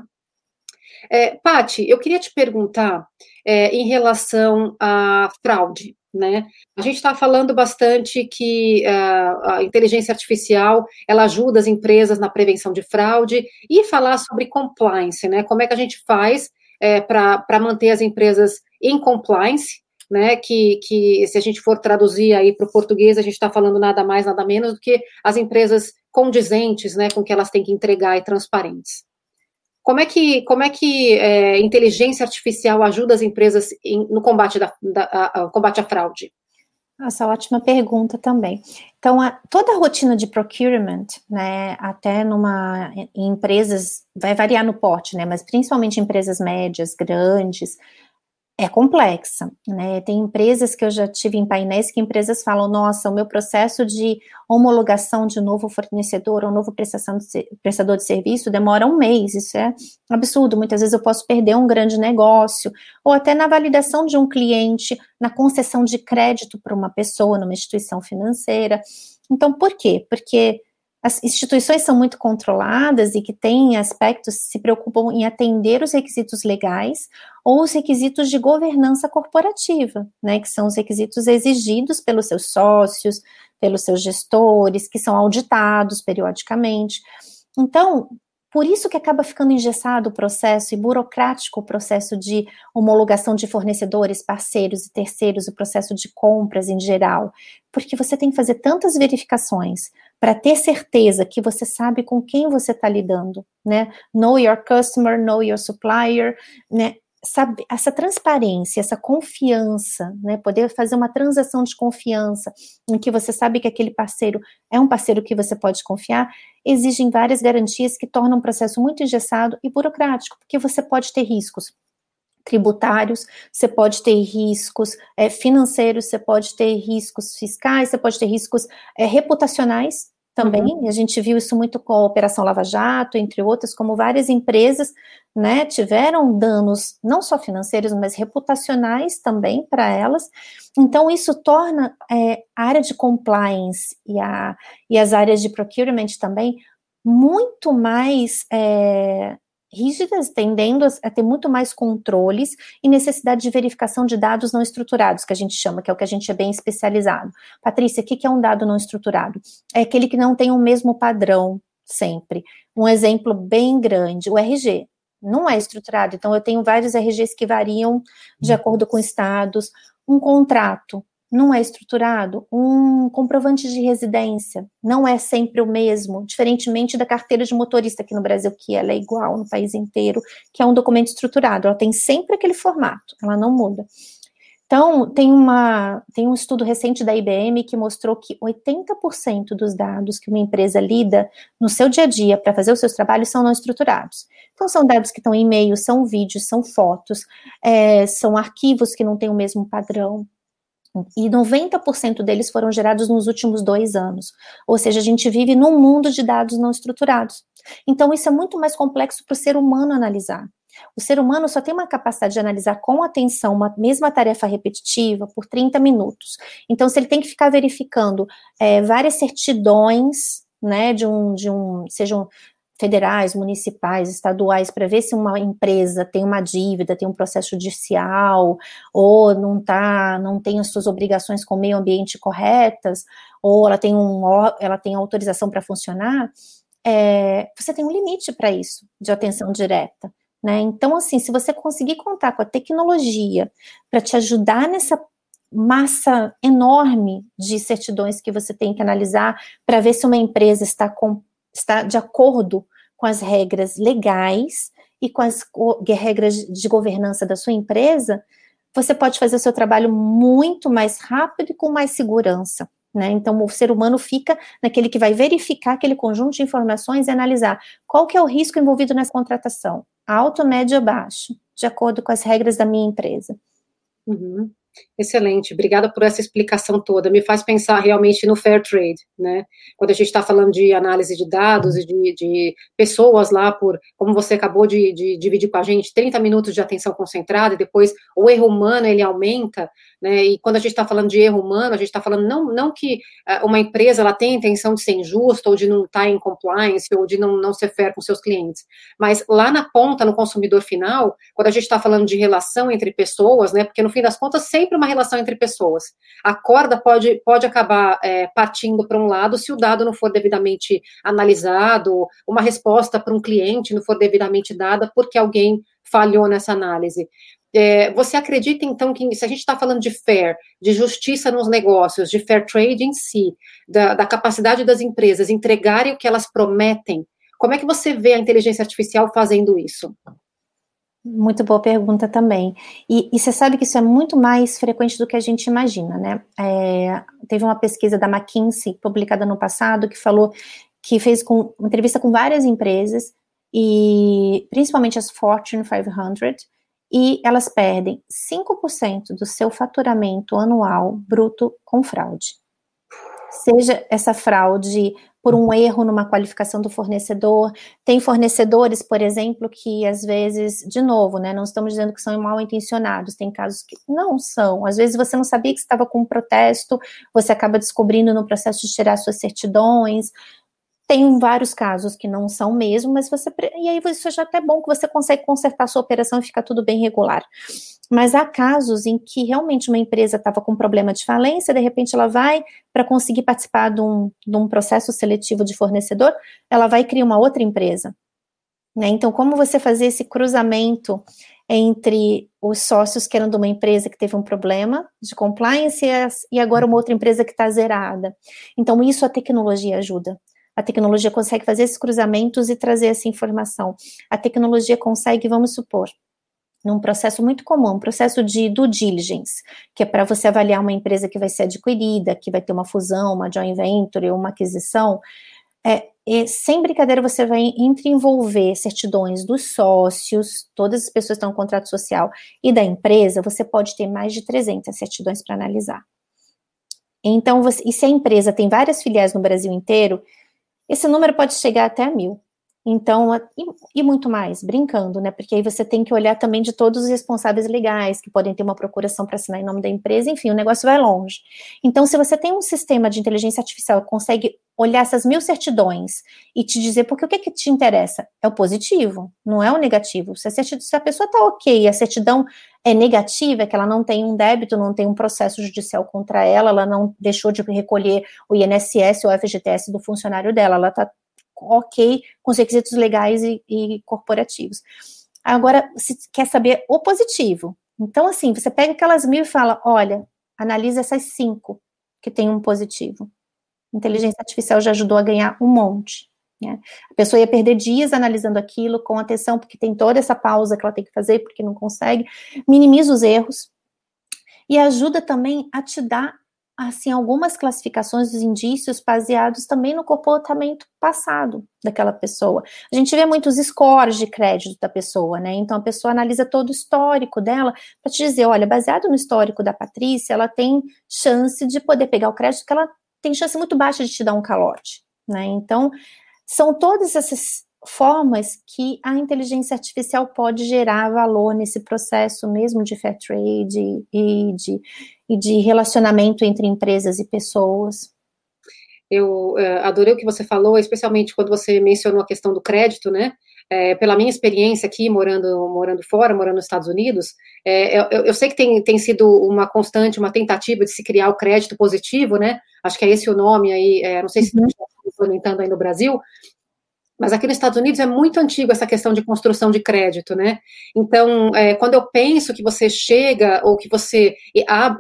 É, Pati, eu queria te perguntar é, em relação à fraude, né? A gente está falando bastante que uh, a inteligência artificial ela ajuda as empresas na prevenção de fraude e falar sobre compliance, né? Como é que a gente faz é, para manter as empresas em compliance né, que, que se a gente for traduzir aí para o português, a gente está falando nada mais, nada menos do que as empresas condizentes, né, com que elas têm que entregar e transparentes. Como é que, como é que é, inteligência artificial ajuda as empresas em, no combate, da, da a, a, combate à fraude? Essa ótima pergunta também. Então, a, toda a rotina de procurement, né, até numa em empresas, vai variar no porte, né, mas principalmente empresas médias, grandes, é complexa, né? Tem empresas que eu já tive em painéis que empresas falam: nossa, o meu processo de homologação de novo fornecedor ou novo de, prestador de serviço demora um mês. Isso é absurdo. Muitas vezes eu posso perder um grande negócio, ou até na validação de um cliente, na concessão de crédito para uma pessoa, numa instituição financeira. Então, por quê? Porque as instituições são muito controladas e que têm aspectos se preocupam em atender os requisitos legais ou os requisitos de governança corporativa, né, que são os requisitos exigidos pelos seus sócios, pelos seus gestores, que são auditados periodicamente. Então, por isso que acaba ficando engessado o processo e burocrático o processo de homologação de fornecedores, parceiros e terceiros, o processo de compras em geral, porque você tem que fazer tantas verificações para ter certeza que você sabe com quem você está lidando, né? Know your customer, know your supplier, né? sabe, essa transparência, essa confiança, né, poder fazer uma transação de confiança, em que você sabe que aquele parceiro é um parceiro que você pode confiar, exigem várias garantias que tornam o processo muito engessado e burocrático, porque você pode ter riscos tributários, você pode ter riscos é, financeiros, você pode ter riscos fiscais, você pode ter riscos é, reputacionais, também. Uhum. A gente viu isso muito com a Operação Lava Jato, entre outras, como várias empresas né, tiveram danos não só financeiros, mas reputacionais também para elas. Então, isso torna é, a área de compliance e, a, e as áreas de procurement também muito mais é, rígidas, tendendo a ter muito mais controles e necessidade de verificação de dados não estruturados, que a gente chama, que é o que a gente é bem especializado. Patrícia, o que é um dado não estruturado? É aquele que não tem o mesmo padrão sempre. Um exemplo bem grande, o RG. Não é estruturado, então eu tenho vários RGs que variam de acordo com estados. Um contrato, não é estruturado. Um comprovante de residência não é sempre o mesmo, diferentemente da carteira de motorista aqui no Brasil, que ela é igual no país inteiro, que é um documento estruturado. Ela tem sempre aquele formato, ela não muda. Então, tem, uma, tem um estudo recente da IBM que mostrou que 80% dos dados que uma empresa lida no seu dia a dia para fazer os seus trabalhos são não estruturados. Então, são dados que estão em e-mail, são vídeos, são fotos, é, são arquivos que não têm o mesmo padrão, e 90% deles foram gerados nos últimos dois anos. Ou seja, a gente vive num mundo de dados não estruturados. Então, isso é muito mais complexo para o ser humano analisar. O ser humano só tem uma capacidade de analisar com atenção uma mesma tarefa repetitiva por 30 minutos. Então, se ele tem que ficar verificando é, várias certidões, né, de um, de um, sejam federais, municipais, estaduais, para ver se uma empresa tem uma dívida, tem um processo judicial, ou não tá, não tem as suas obrigações com o meio ambiente corretas, ou ela tem, um, ela tem autorização para funcionar, é, você tem um limite para isso, de atenção direta. Né? Então, assim, se você conseguir contar com a tecnologia para te ajudar nessa massa enorme de certidões que você tem que analisar para ver se uma empresa está com está de acordo com as regras legais e com as regras de governança da sua empresa, você pode fazer o seu trabalho muito mais rápido e com mais segurança. Né? Então, o ser humano fica naquele que vai verificar aquele conjunto de informações e analisar qual que é o risco envolvido nessa contratação, alto, médio ou baixo, de acordo com as regras da minha empresa. Uhum. Excelente, obrigada por essa explicação toda. Me faz pensar realmente no fair trade, né? Quando a gente está falando de análise de dados e de, de, pessoas lá por, como você acabou de, de, dividir com a gente, 30 minutos de atenção concentrada e depois o erro humano ele aumenta, né? E quando a gente está falando de erro humano, a gente está falando não, não que uh, uma empresa ela tem a intenção de ser injusta ou de não estar tá em compliance ou de não, não ser fair com seus clientes, mas lá na ponta, no consumidor final, quando a gente está falando de relação entre pessoas, né? Porque no fim das contas sempre uma relação entre pessoas. A corda pode, pode acabar é, partindo para um lado se o dado não for devidamente analisado, uma resposta para um cliente não for devidamente dada porque alguém falhou nessa análise. É, você acredita, então, que se a gente está falando de fair, de justiça nos negócios, de fair trade em si, da, da, capacidade das empresas entregarem o que elas prometem, como é que você vê a inteligência artificial fazendo isso? Muito boa pergunta também. E, e, você sabe que isso é muito mais frequente do que a gente imagina, né? É, teve uma pesquisa da McKinsey, publicada no passado, que falou que fez com, uma entrevista com várias empresas, e principalmente as Fortune 500, e elas perdem 5% do seu faturamento anual bruto com fraude. Seja essa fraude por um erro numa qualificação do fornecedor. Tem fornecedores, por exemplo, que às vezes, de novo, né, não estamos dizendo que são mal intencionados, tem casos que não são. Às vezes você não sabia que estava com um protesto, você acaba descobrindo no processo de tirar suas certidões. Tem vários casos que não são mesmo, mas você. E aí isso já é até bom que você consegue consertar a sua operação e ficar tudo bem regular. Mas há casos em que realmente uma empresa estava com problema de falência, de repente ela vai, para conseguir participar de um, de um processo seletivo de fornecedor, ela vai criar uma outra empresa. Né? Então, como você fazer esse cruzamento entre os sócios que eram de uma empresa que teve um problema de compliance e agora uma outra empresa que está zerada. Então, isso a tecnologia ajuda. A tecnologia consegue fazer esses cruzamentos e trazer essa informação. A tecnologia consegue, vamos supor, num processo muito comum, um processo de due diligence, que é para você avaliar uma empresa que vai ser adquirida, que vai ter uma fusão, uma joint venture, uma aquisição, é, e, sem brincadeira, você vai envolver certidões dos sócios, todas as pessoas que estão no contrato social, e da empresa, você pode ter mais de 300 certidões para analisar. Então, você, e se a empresa tem várias filiais no Brasil inteiro, esse número pode chegar até a mil. Então, e, e, muito mais, brincando, né? Porque aí você tem que olhar também de todos os responsáveis legais, que podem ter uma procuração para assinar em nome da empresa, enfim, o negócio vai longe. Então, se você tem um sistema de inteligência artificial que consegue olhar essas mil certidões e te dizer, porque o que, que te interessa? É o positivo, não é o negativo. Se a, se a pessoa está ok, a certidão é negativa, é que ela não tem um débito, não tem um processo judicial contra ela, ela não deixou de recolher o INSS ou o FGTS do funcionário dela, ela está ok com os requisitos legais e, e corporativos. Agora, se quer saber o positivo. Então, assim, você pega aquelas mil e fala: olha, analisa essas cinco que tem um positivo. Inteligência artificial já ajudou a ganhar um monte. Né? A pessoa ia perder dias analisando aquilo com atenção, porque tem toda essa pausa que ela tem que fazer, porque não consegue. Minimiza os erros. E ajuda também a te dar assim, algumas classificações dos indícios baseados também no comportamento passado daquela pessoa. A gente vê muitos scores de crédito da pessoa, né? Então a pessoa analisa todo o histórico dela para te dizer, olha, baseado no histórico da Patrícia, ela tem chance de poder pegar o crédito, que ela tem chance muito baixa de te dar um calote, né? Então, são todas essas formas que a inteligência artificial pode gerar valor nesse processo mesmo de fair trade e de, e de relacionamento entre empresas e pessoas. Eu uh, adorei o que você falou, especialmente quando você mencionou a questão do crédito, né? É, pela minha experiência aqui, morando, morando fora, morando nos Estados Unidos, é, eu, eu, sei que tem, tem sido uma constante, uma tentativa de se criar o crédito positivo, né? Acho que é esse o nome aí, não sei se uhum. Implementando aí no Brasil, mas aqui nos Estados Unidos é muito antigo essa questão de construção de crédito, né? Então, é, quando eu penso que você chega ou que você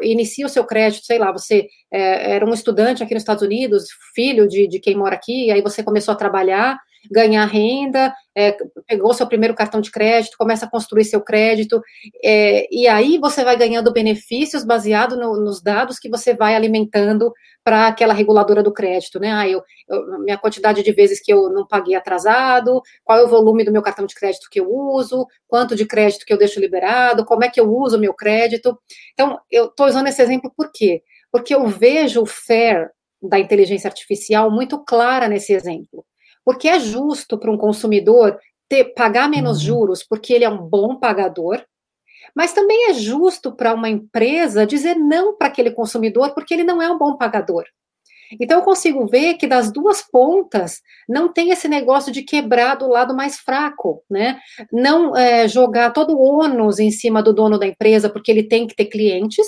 inicia o seu crédito, sei lá, você é, era um estudante aqui nos Estados Unidos, filho de, de quem mora aqui, aí você começou a trabalhar, ganhar renda, é, pegou seu primeiro cartão de crédito, começa a construir seu crédito, é, e aí você vai ganhando benefícios baseado no, nos dados que você vai alimentando para aquela reguladora do crédito, né? Ah, eu, eu, minha quantidade de vezes que eu não paguei atrasado, qual é o volume do meu cartão de crédito que eu uso, quanto de crédito que eu deixo liberado, como é que eu uso o meu crédito. Então, eu estou usando esse exemplo por quê? Porque eu vejo o FAIR da inteligência artificial muito clara nesse exemplo porque é justo para um consumidor ter, pagar menos uhum. juros porque ele é um bom pagador, mas também é justo para uma empresa dizer não para aquele consumidor porque ele não é um bom pagador. Então eu consigo ver que das duas pontas não tem esse negócio de quebrar do lado mais fraco, né? Não é, jogar todo o ônus em cima do dono da empresa porque ele tem que ter clientes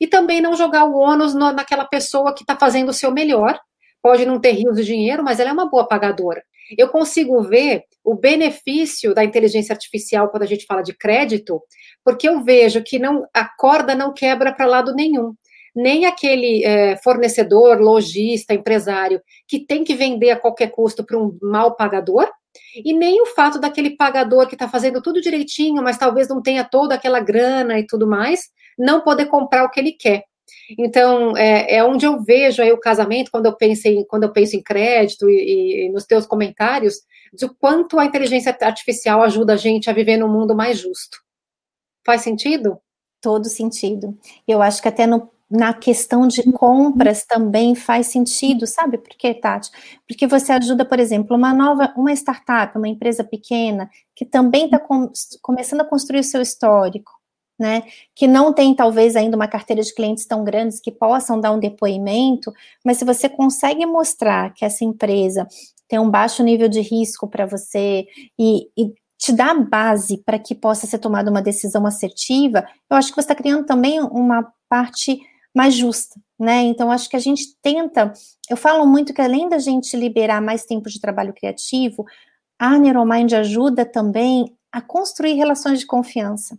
e também não jogar o ônus no, naquela pessoa que está fazendo o seu melhor pode não ter rios de dinheiro, mas ela é uma boa pagadora. Eu consigo ver o benefício da inteligência artificial quando a gente fala de crédito, porque eu vejo que não a corda não quebra para lado nenhum. Nem aquele é, fornecedor, lojista, empresário que tem que vender a qualquer custo para um mal pagador, e nem o fato daquele pagador que está fazendo tudo direitinho, mas talvez não tenha toda aquela grana e tudo mais, não poder comprar o que ele quer. Então, é, é, onde eu vejo aí o casamento, quando eu penso em, quando eu penso em crédito e, e nos teus comentários, de quanto a inteligência artificial ajuda a gente a viver num mundo mais justo. Faz sentido? Todo sentido. Eu acho que até no, na questão de compras também faz sentido, sabe por quê, Tati? Porque você ajuda, por exemplo, uma nova, uma startup, uma empresa pequena, que também está com, começando a construir o seu histórico, né, que não tem talvez ainda uma carteira de clientes tão grandes que possam dar um depoimento, mas se você consegue mostrar que essa empresa tem um baixo nível de risco para você e, e te dá base para que possa ser tomada uma decisão assertiva, eu acho que você está criando também uma parte mais justa, né? Então, acho que a gente tenta. Eu falo muito que além da gente liberar mais tempo de trabalho criativo, a Neuromind ajuda também a construir relações de confiança.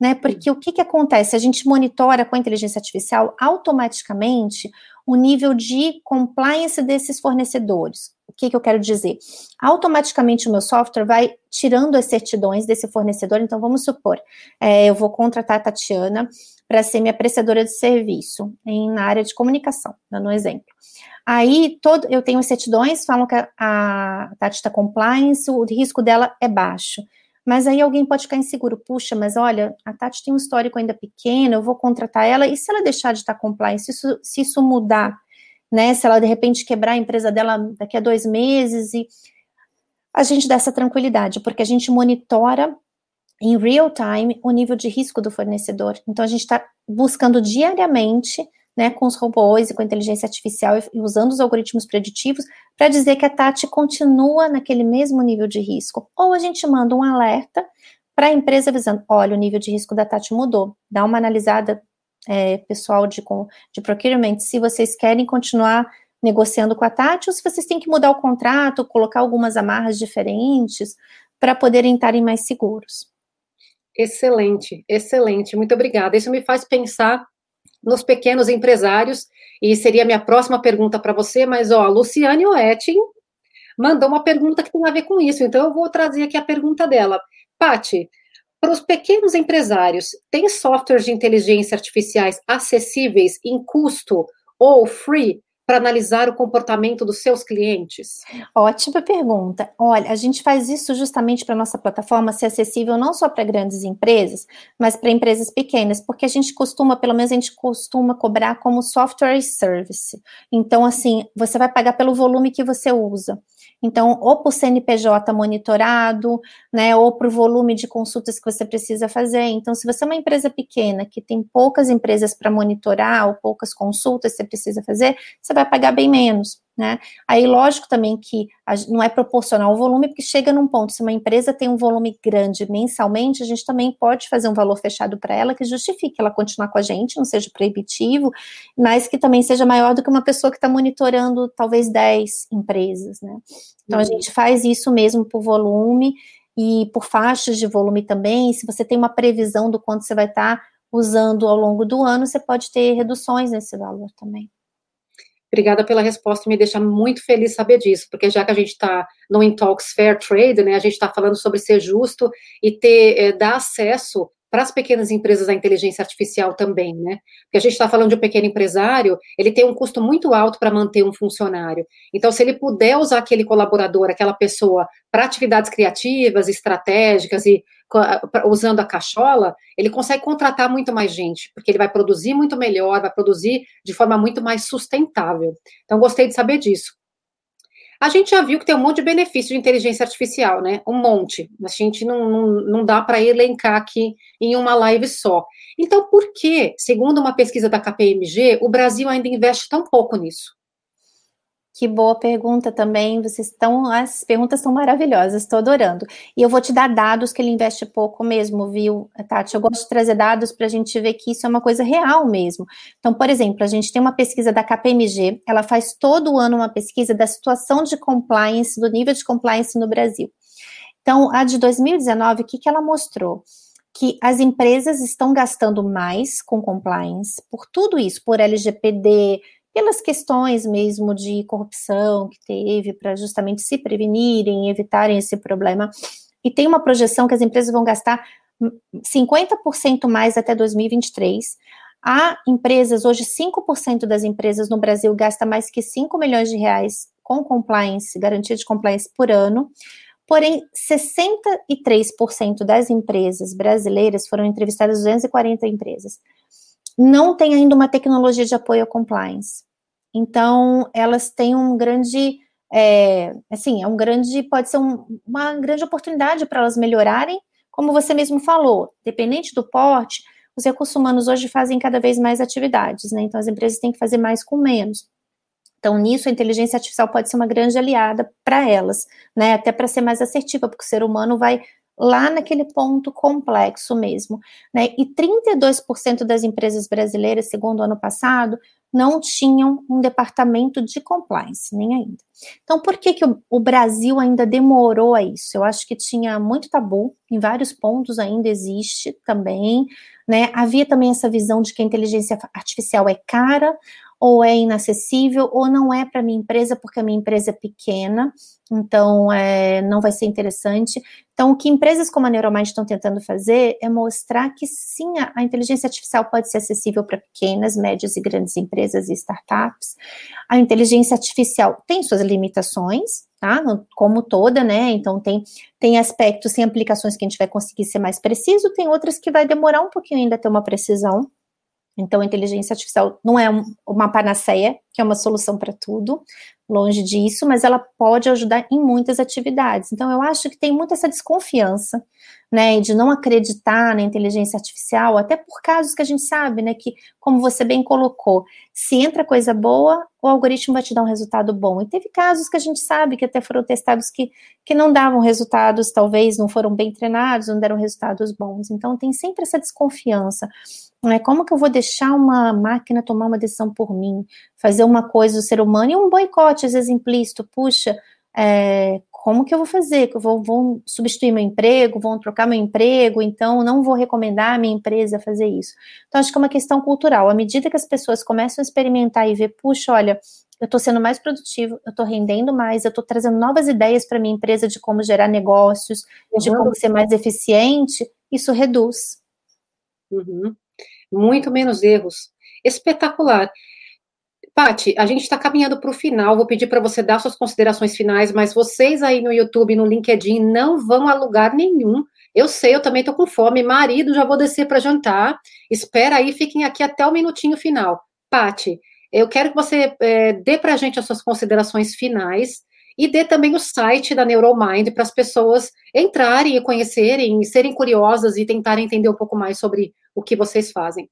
Né? Porque o que, que acontece? A gente monitora com a inteligência artificial automaticamente o nível de compliance desses fornecedores. O que, que eu quero dizer? Automaticamente o meu software vai tirando as certidões desse fornecedor. Então, vamos supor, é, eu vou contratar a Tatiana para ser minha prestadora de serviço em, na área de comunicação, dando um exemplo. Aí, todo, eu tenho as certidões, falam que a, a Tati está compliance, o risco dela é baixo. Mas aí alguém pode ficar inseguro, puxa, mas olha, a Tati tem um histórico ainda pequeno, eu vou contratar ela, e se ela deixar de estar compliance, se isso, se isso mudar, né? Se ela de repente quebrar a empresa dela daqui a dois meses, e a gente dá essa tranquilidade, porque a gente monitora em real time o nível de risco do fornecedor. Então a gente está buscando diariamente né, com os robôs e com a inteligência artificial e usando os algoritmos preditivos para dizer que a Tati continua naquele mesmo nível de risco. Ou a gente manda um alerta para a empresa avisando: olha, o nível de risco da Tati mudou. Dá uma analisada, é, pessoal de, de procurement, se vocês querem continuar negociando com a Tati ou se vocês têm que mudar o contrato, colocar algumas amarras diferentes para poderem estarem mais seguros. Excelente, excelente, muito obrigada. Isso me faz pensar nos pequenos empresários, e seria minha próxima pergunta para você, mas ó, a Luciane Oetting mandou uma pergunta que tem a ver com isso, então eu vou trazer aqui a pergunta dela. Pati, para os pequenos empresários, tem softwares de inteligência artificiais acessíveis em custo ou free para analisar o comportamento dos seus clientes? Ótima pergunta. Olha, a gente faz isso justamente para nossa plataforma ser acessível não só para grandes empresas, mas para empresas pequenas, porque a gente costuma, pelo menos a gente costuma cobrar como software service. Então, assim, você vai pagar pelo volume que você usa. Então, ou por CNPJ monitorado, né, ou por volume de consultas que você precisa fazer. Então, se você é uma empresa pequena que tem poucas empresas para monitorar ou poucas consultas que você precisa fazer, você vai pagar bem menos. Né? Aí, lógico também que não é proporcional ao volume, porque chega num ponto, se uma empresa tem um volume grande mensalmente, a gente também pode fazer um valor fechado para ela que justifique ela continuar com a gente, não seja proibitivo, mas que também seja maior do que uma pessoa que está monitorando talvez 10 empresas, né? Então, uhum. a gente faz isso mesmo por volume e por faixas de volume também. Se você tem uma previsão do quanto você vai estar tá usando ao longo do ano, você pode ter reduções nesse valor também. Obrigada pela resposta, me deixa muito feliz saber disso, porque já que a gente está no Intalks Fair Trade, né, a gente está falando sobre ser justo e ter, é, dar acesso para as pequenas empresas a inteligência artificial também, né? Porque a gente está falando de um pequeno empresário, ele tem um custo muito alto para manter um funcionário. Então, se ele puder usar aquele colaborador, aquela pessoa, para atividades criativas, estratégicas e usando a cachola, ele consegue contratar muito mais gente, porque ele vai produzir muito melhor, vai produzir de forma muito mais sustentável. Então, gostei de saber disso. A gente já viu que tem um monte de benefício de inteligência artificial, né? Um monte. A gente não, não, não dá para elencar aqui em uma live só. Então, por que, segundo uma pesquisa da KPMG, o Brasil ainda investe tão pouco nisso? Que boa pergunta também. Vocês estão. As perguntas são maravilhosas, estou adorando. E eu vou te dar dados que ele investe pouco mesmo, viu, Tati? Eu gosto de trazer dados para a gente ver que isso é uma coisa real mesmo. Então, por exemplo, a gente tem uma pesquisa da KPMG, ela faz todo ano uma pesquisa da situação de compliance, do nível de compliance no Brasil. Então, a de 2019, o que, que ela mostrou? que as empresas estão gastando mais com compliance por tudo isso, por LGPD, pelas questões mesmo de corrupção que teve, para justamente se prevenirem evitarem esse problema. E tem uma projeção que as empresas vão gastar 50% mais até 2023. Há empresas, hoje 5% das empresas no Brasil gasta mais que 5 milhões de reais com compliance, garantia de compliance por ano. Porém, 63% das empresas brasileiras foram entrevistadas 240 empresas não tem ainda uma tecnologia de apoio à compliance. Então, elas têm um grande, é, assim, é um grande, pode ser um, uma grande oportunidade para elas melhorarem, como você mesmo falou, dependente do porte, os recursos humanos hoje fazem cada vez mais atividades, né? Então, as empresas têm que fazer mais com menos. Então, nisso, a inteligência artificial pode ser uma grande aliada para elas, né? Até para ser mais assertiva, porque o ser humano vai lá naquele ponto complexo mesmo, né? E 32% das empresas brasileiras, segundo o ano passado, não tinham um departamento de compliance, nem ainda. Então, por que, que o, Brasil ainda demorou a isso? Eu acho que tinha muito tabu, em vários pontos ainda existe também, né? Havia também essa visão de que a inteligência artificial é cara, ou é inacessível, ou não é para minha empresa, porque a minha empresa é pequena, então é, não vai ser interessante. Então, o que empresas como a Neuromind estão tentando fazer é mostrar que sim, a, inteligência artificial pode ser acessível para pequenas, médias e grandes empresas e startups. A inteligência artificial tem suas limitações, tá? Como toda, né? Então, tem, tem aspectos, tem aplicações que a gente vai conseguir ser mais preciso, tem outras que vai demorar um pouquinho ainda ter uma precisão. Então, a inteligência artificial não é uma panaceia, que é uma solução para tudo, longe disso, mas ela pode ajudar em muitas atividades. Então, eu acho que tem muito essa desconfiança, né, de não acreditar na inteligência artificial, até por casos que a gente sabe, né, que, como você bem colocou, se entra coisa boa, o algoritmo vai te dar um resultado bom. E teve casos que a gente sabe que até foram testados que, que não davam resultados, talvez não foram bem treinados, não deram resultados bons. Então, tem sempre essa desconfiança. Né? Como que eu vou deixar uma máquina tomar uma decisão por mim, fazer uma coisa do ser humano e um boicote, às vezes implícito, puxa, é, como que eu vou fazer? Que vou, vou substituir meu emprego, vão trocar meu emprego, então não vou recomendar a minha empresa fazer isso. Então, acho que é uma questão cultural. À medida que as pessoas começam a experimentar e ver, puxa, olha, eu estou sendo mais produtivo, eu estou rendendo mais, eu estou trazendo novas ideias para minha empresa de como gerar negócios, uhum. de como ser mais eficiente, isso reduz. Uhum muito menos erros. Espetacular. Pati, a gente está caminhando para o final. Vou pedir para você dar suas considerações finais, mas vocês aí no YouTube, no LinkedIn, não vão a lugar nenhum. Eu sei, eu também estou com fome. Marido, já vou descer para jantar. Espera aí, fiquem aqui até o minutinho final. Pati, eu quero que você é, dê para a gente as suas considerações finais e dê também o site da Neuromind para as pessoas entrarem e conhecerem, serem curiosas e tentarem entender um pouco mais sobre o que vocês fazem.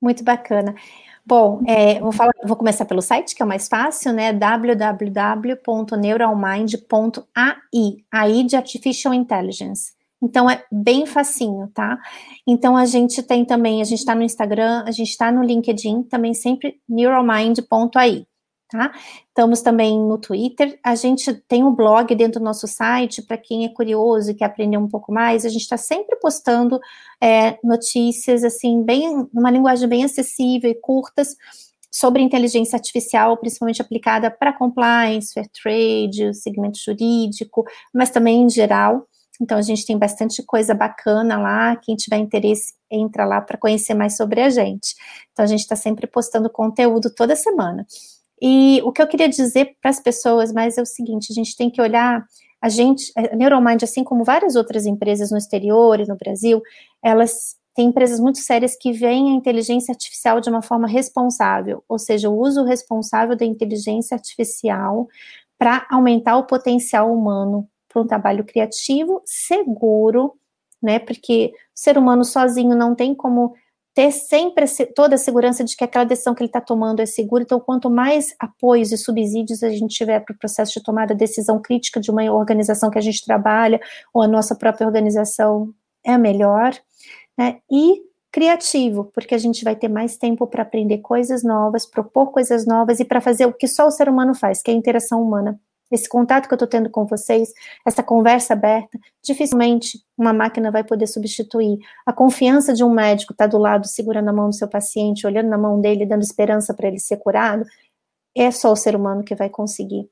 Muito bacana. Bom, é, vou, falar, vou começar pelo site, que é o mais fácil, né? www.neuralmind.ai, AI de Artificial Intelligence. Então é bem facinho, tá? Então a gente tem também, a gente está no Instagram, a gente está no LinkedIn, também sempre neuralmind.ai tá? Estamos também no Twitter. A gente tem um blog dentro do nosso site para quem é curioso e quer aprender um pouco mais. A gente está sempre postando é, notícias assim, bem, numa linguagem bem acessível e curtas sobre inteligência artificial, principalmente aplicada para compliance, fair trade, o segmento jurídico, mas também em geral. Então a gente tem bastante coisa bacana lá. Quem tiver interesse, entra lá para conhecer mais sobre a gente. Então a gente está sempre postando conteúdo toda semana. E o que eu queria dizer para as pessoas mais é o seguinte: a gente tem que olhar, a gente, a Neuromind, assim como várias outras empresas no exterior e no Brasil, elas têm empresas muito sérias que veem a inteligência artificial de uma forma responsável, ou seja, o uso responsável da inteligência artificial para aumentar o potencial humano para um trabalho criativo, seguro, né? Porque o ser humano sozinho não tem como ter sempre toda a segurança de que aquela decisão que ele está tomando é segura. Então, quanto mais apoios e subsídios a gente tiver para o processo de tomada de decisão crítica de uma organização que a gente trabalha, ou a nossa própria organização, é melhor. Né? E criativo, porque a gente vai ter mais tempo para aprender coisas novas, propor coisas novas e para fazer o que só o ser humano faz, que é a interação humana esse contato que eu estou tendo com vocês, essa conversa aberta, dificilmente uma máquina vai poder substituir. A confiança de um médico estar tá do lado, segurando a mão do seu paciente, olhando na mão dele, dando esperança para ele ser curado, é só o ser humano que vai conseguir.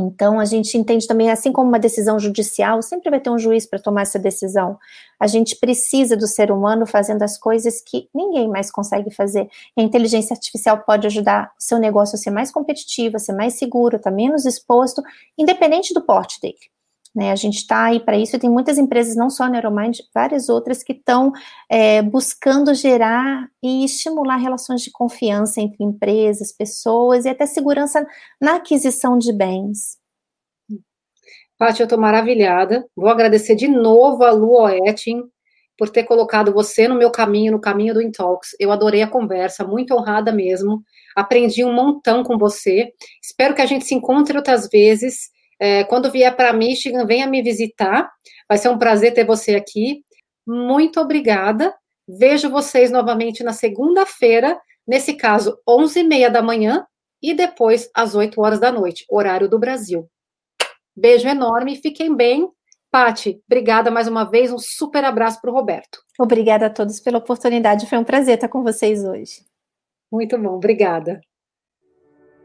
Então, a gente entende também, assim como uma decisão judicial, sempre vai ter um juiz para tomar essa decisão. A gente precisa do ser humano fazendo as coisas que ninguém mais consegue fazer. E a inteligência artificial pode ajudar o seu negócio a ser mais competitivo, a ser mais seguro, a estar tá menos exposto, independente do porte dele. Né, a gente está aí para isso e tem muitas empresas, não só a Neuromind, várias outras que estão é, buscando gerar e estimular relações de confiança entre empresas, pessoas e até segurança na aquisição de bens. Paty, eu estou maravilhada. Vou agradecer de novo a Lu Oetin por ter colocado você no meu caminho, no caminho do Intalks. Eu adorei a conversa, muito honrada mesmo. Aprendi um montão com você. Espero que a gente se encontre outras vezes. É, quando vier para Michigan, venha me visitar. Vai ser um prazer ter você aqui. Muito obrigada. Vejo vocês novamente na segunda-feira, nesse caso, 11h30 da manhã, e depois às 8 horas da noite, horário do Brasil. Beijo enorme, fiquem bem. Pati, obrigada mais uma vez, um super abraço para o Roberto. Obrigada a todos pela oportunidade, foi um prazer estar com vocês hoje. Muito bom, obrigada.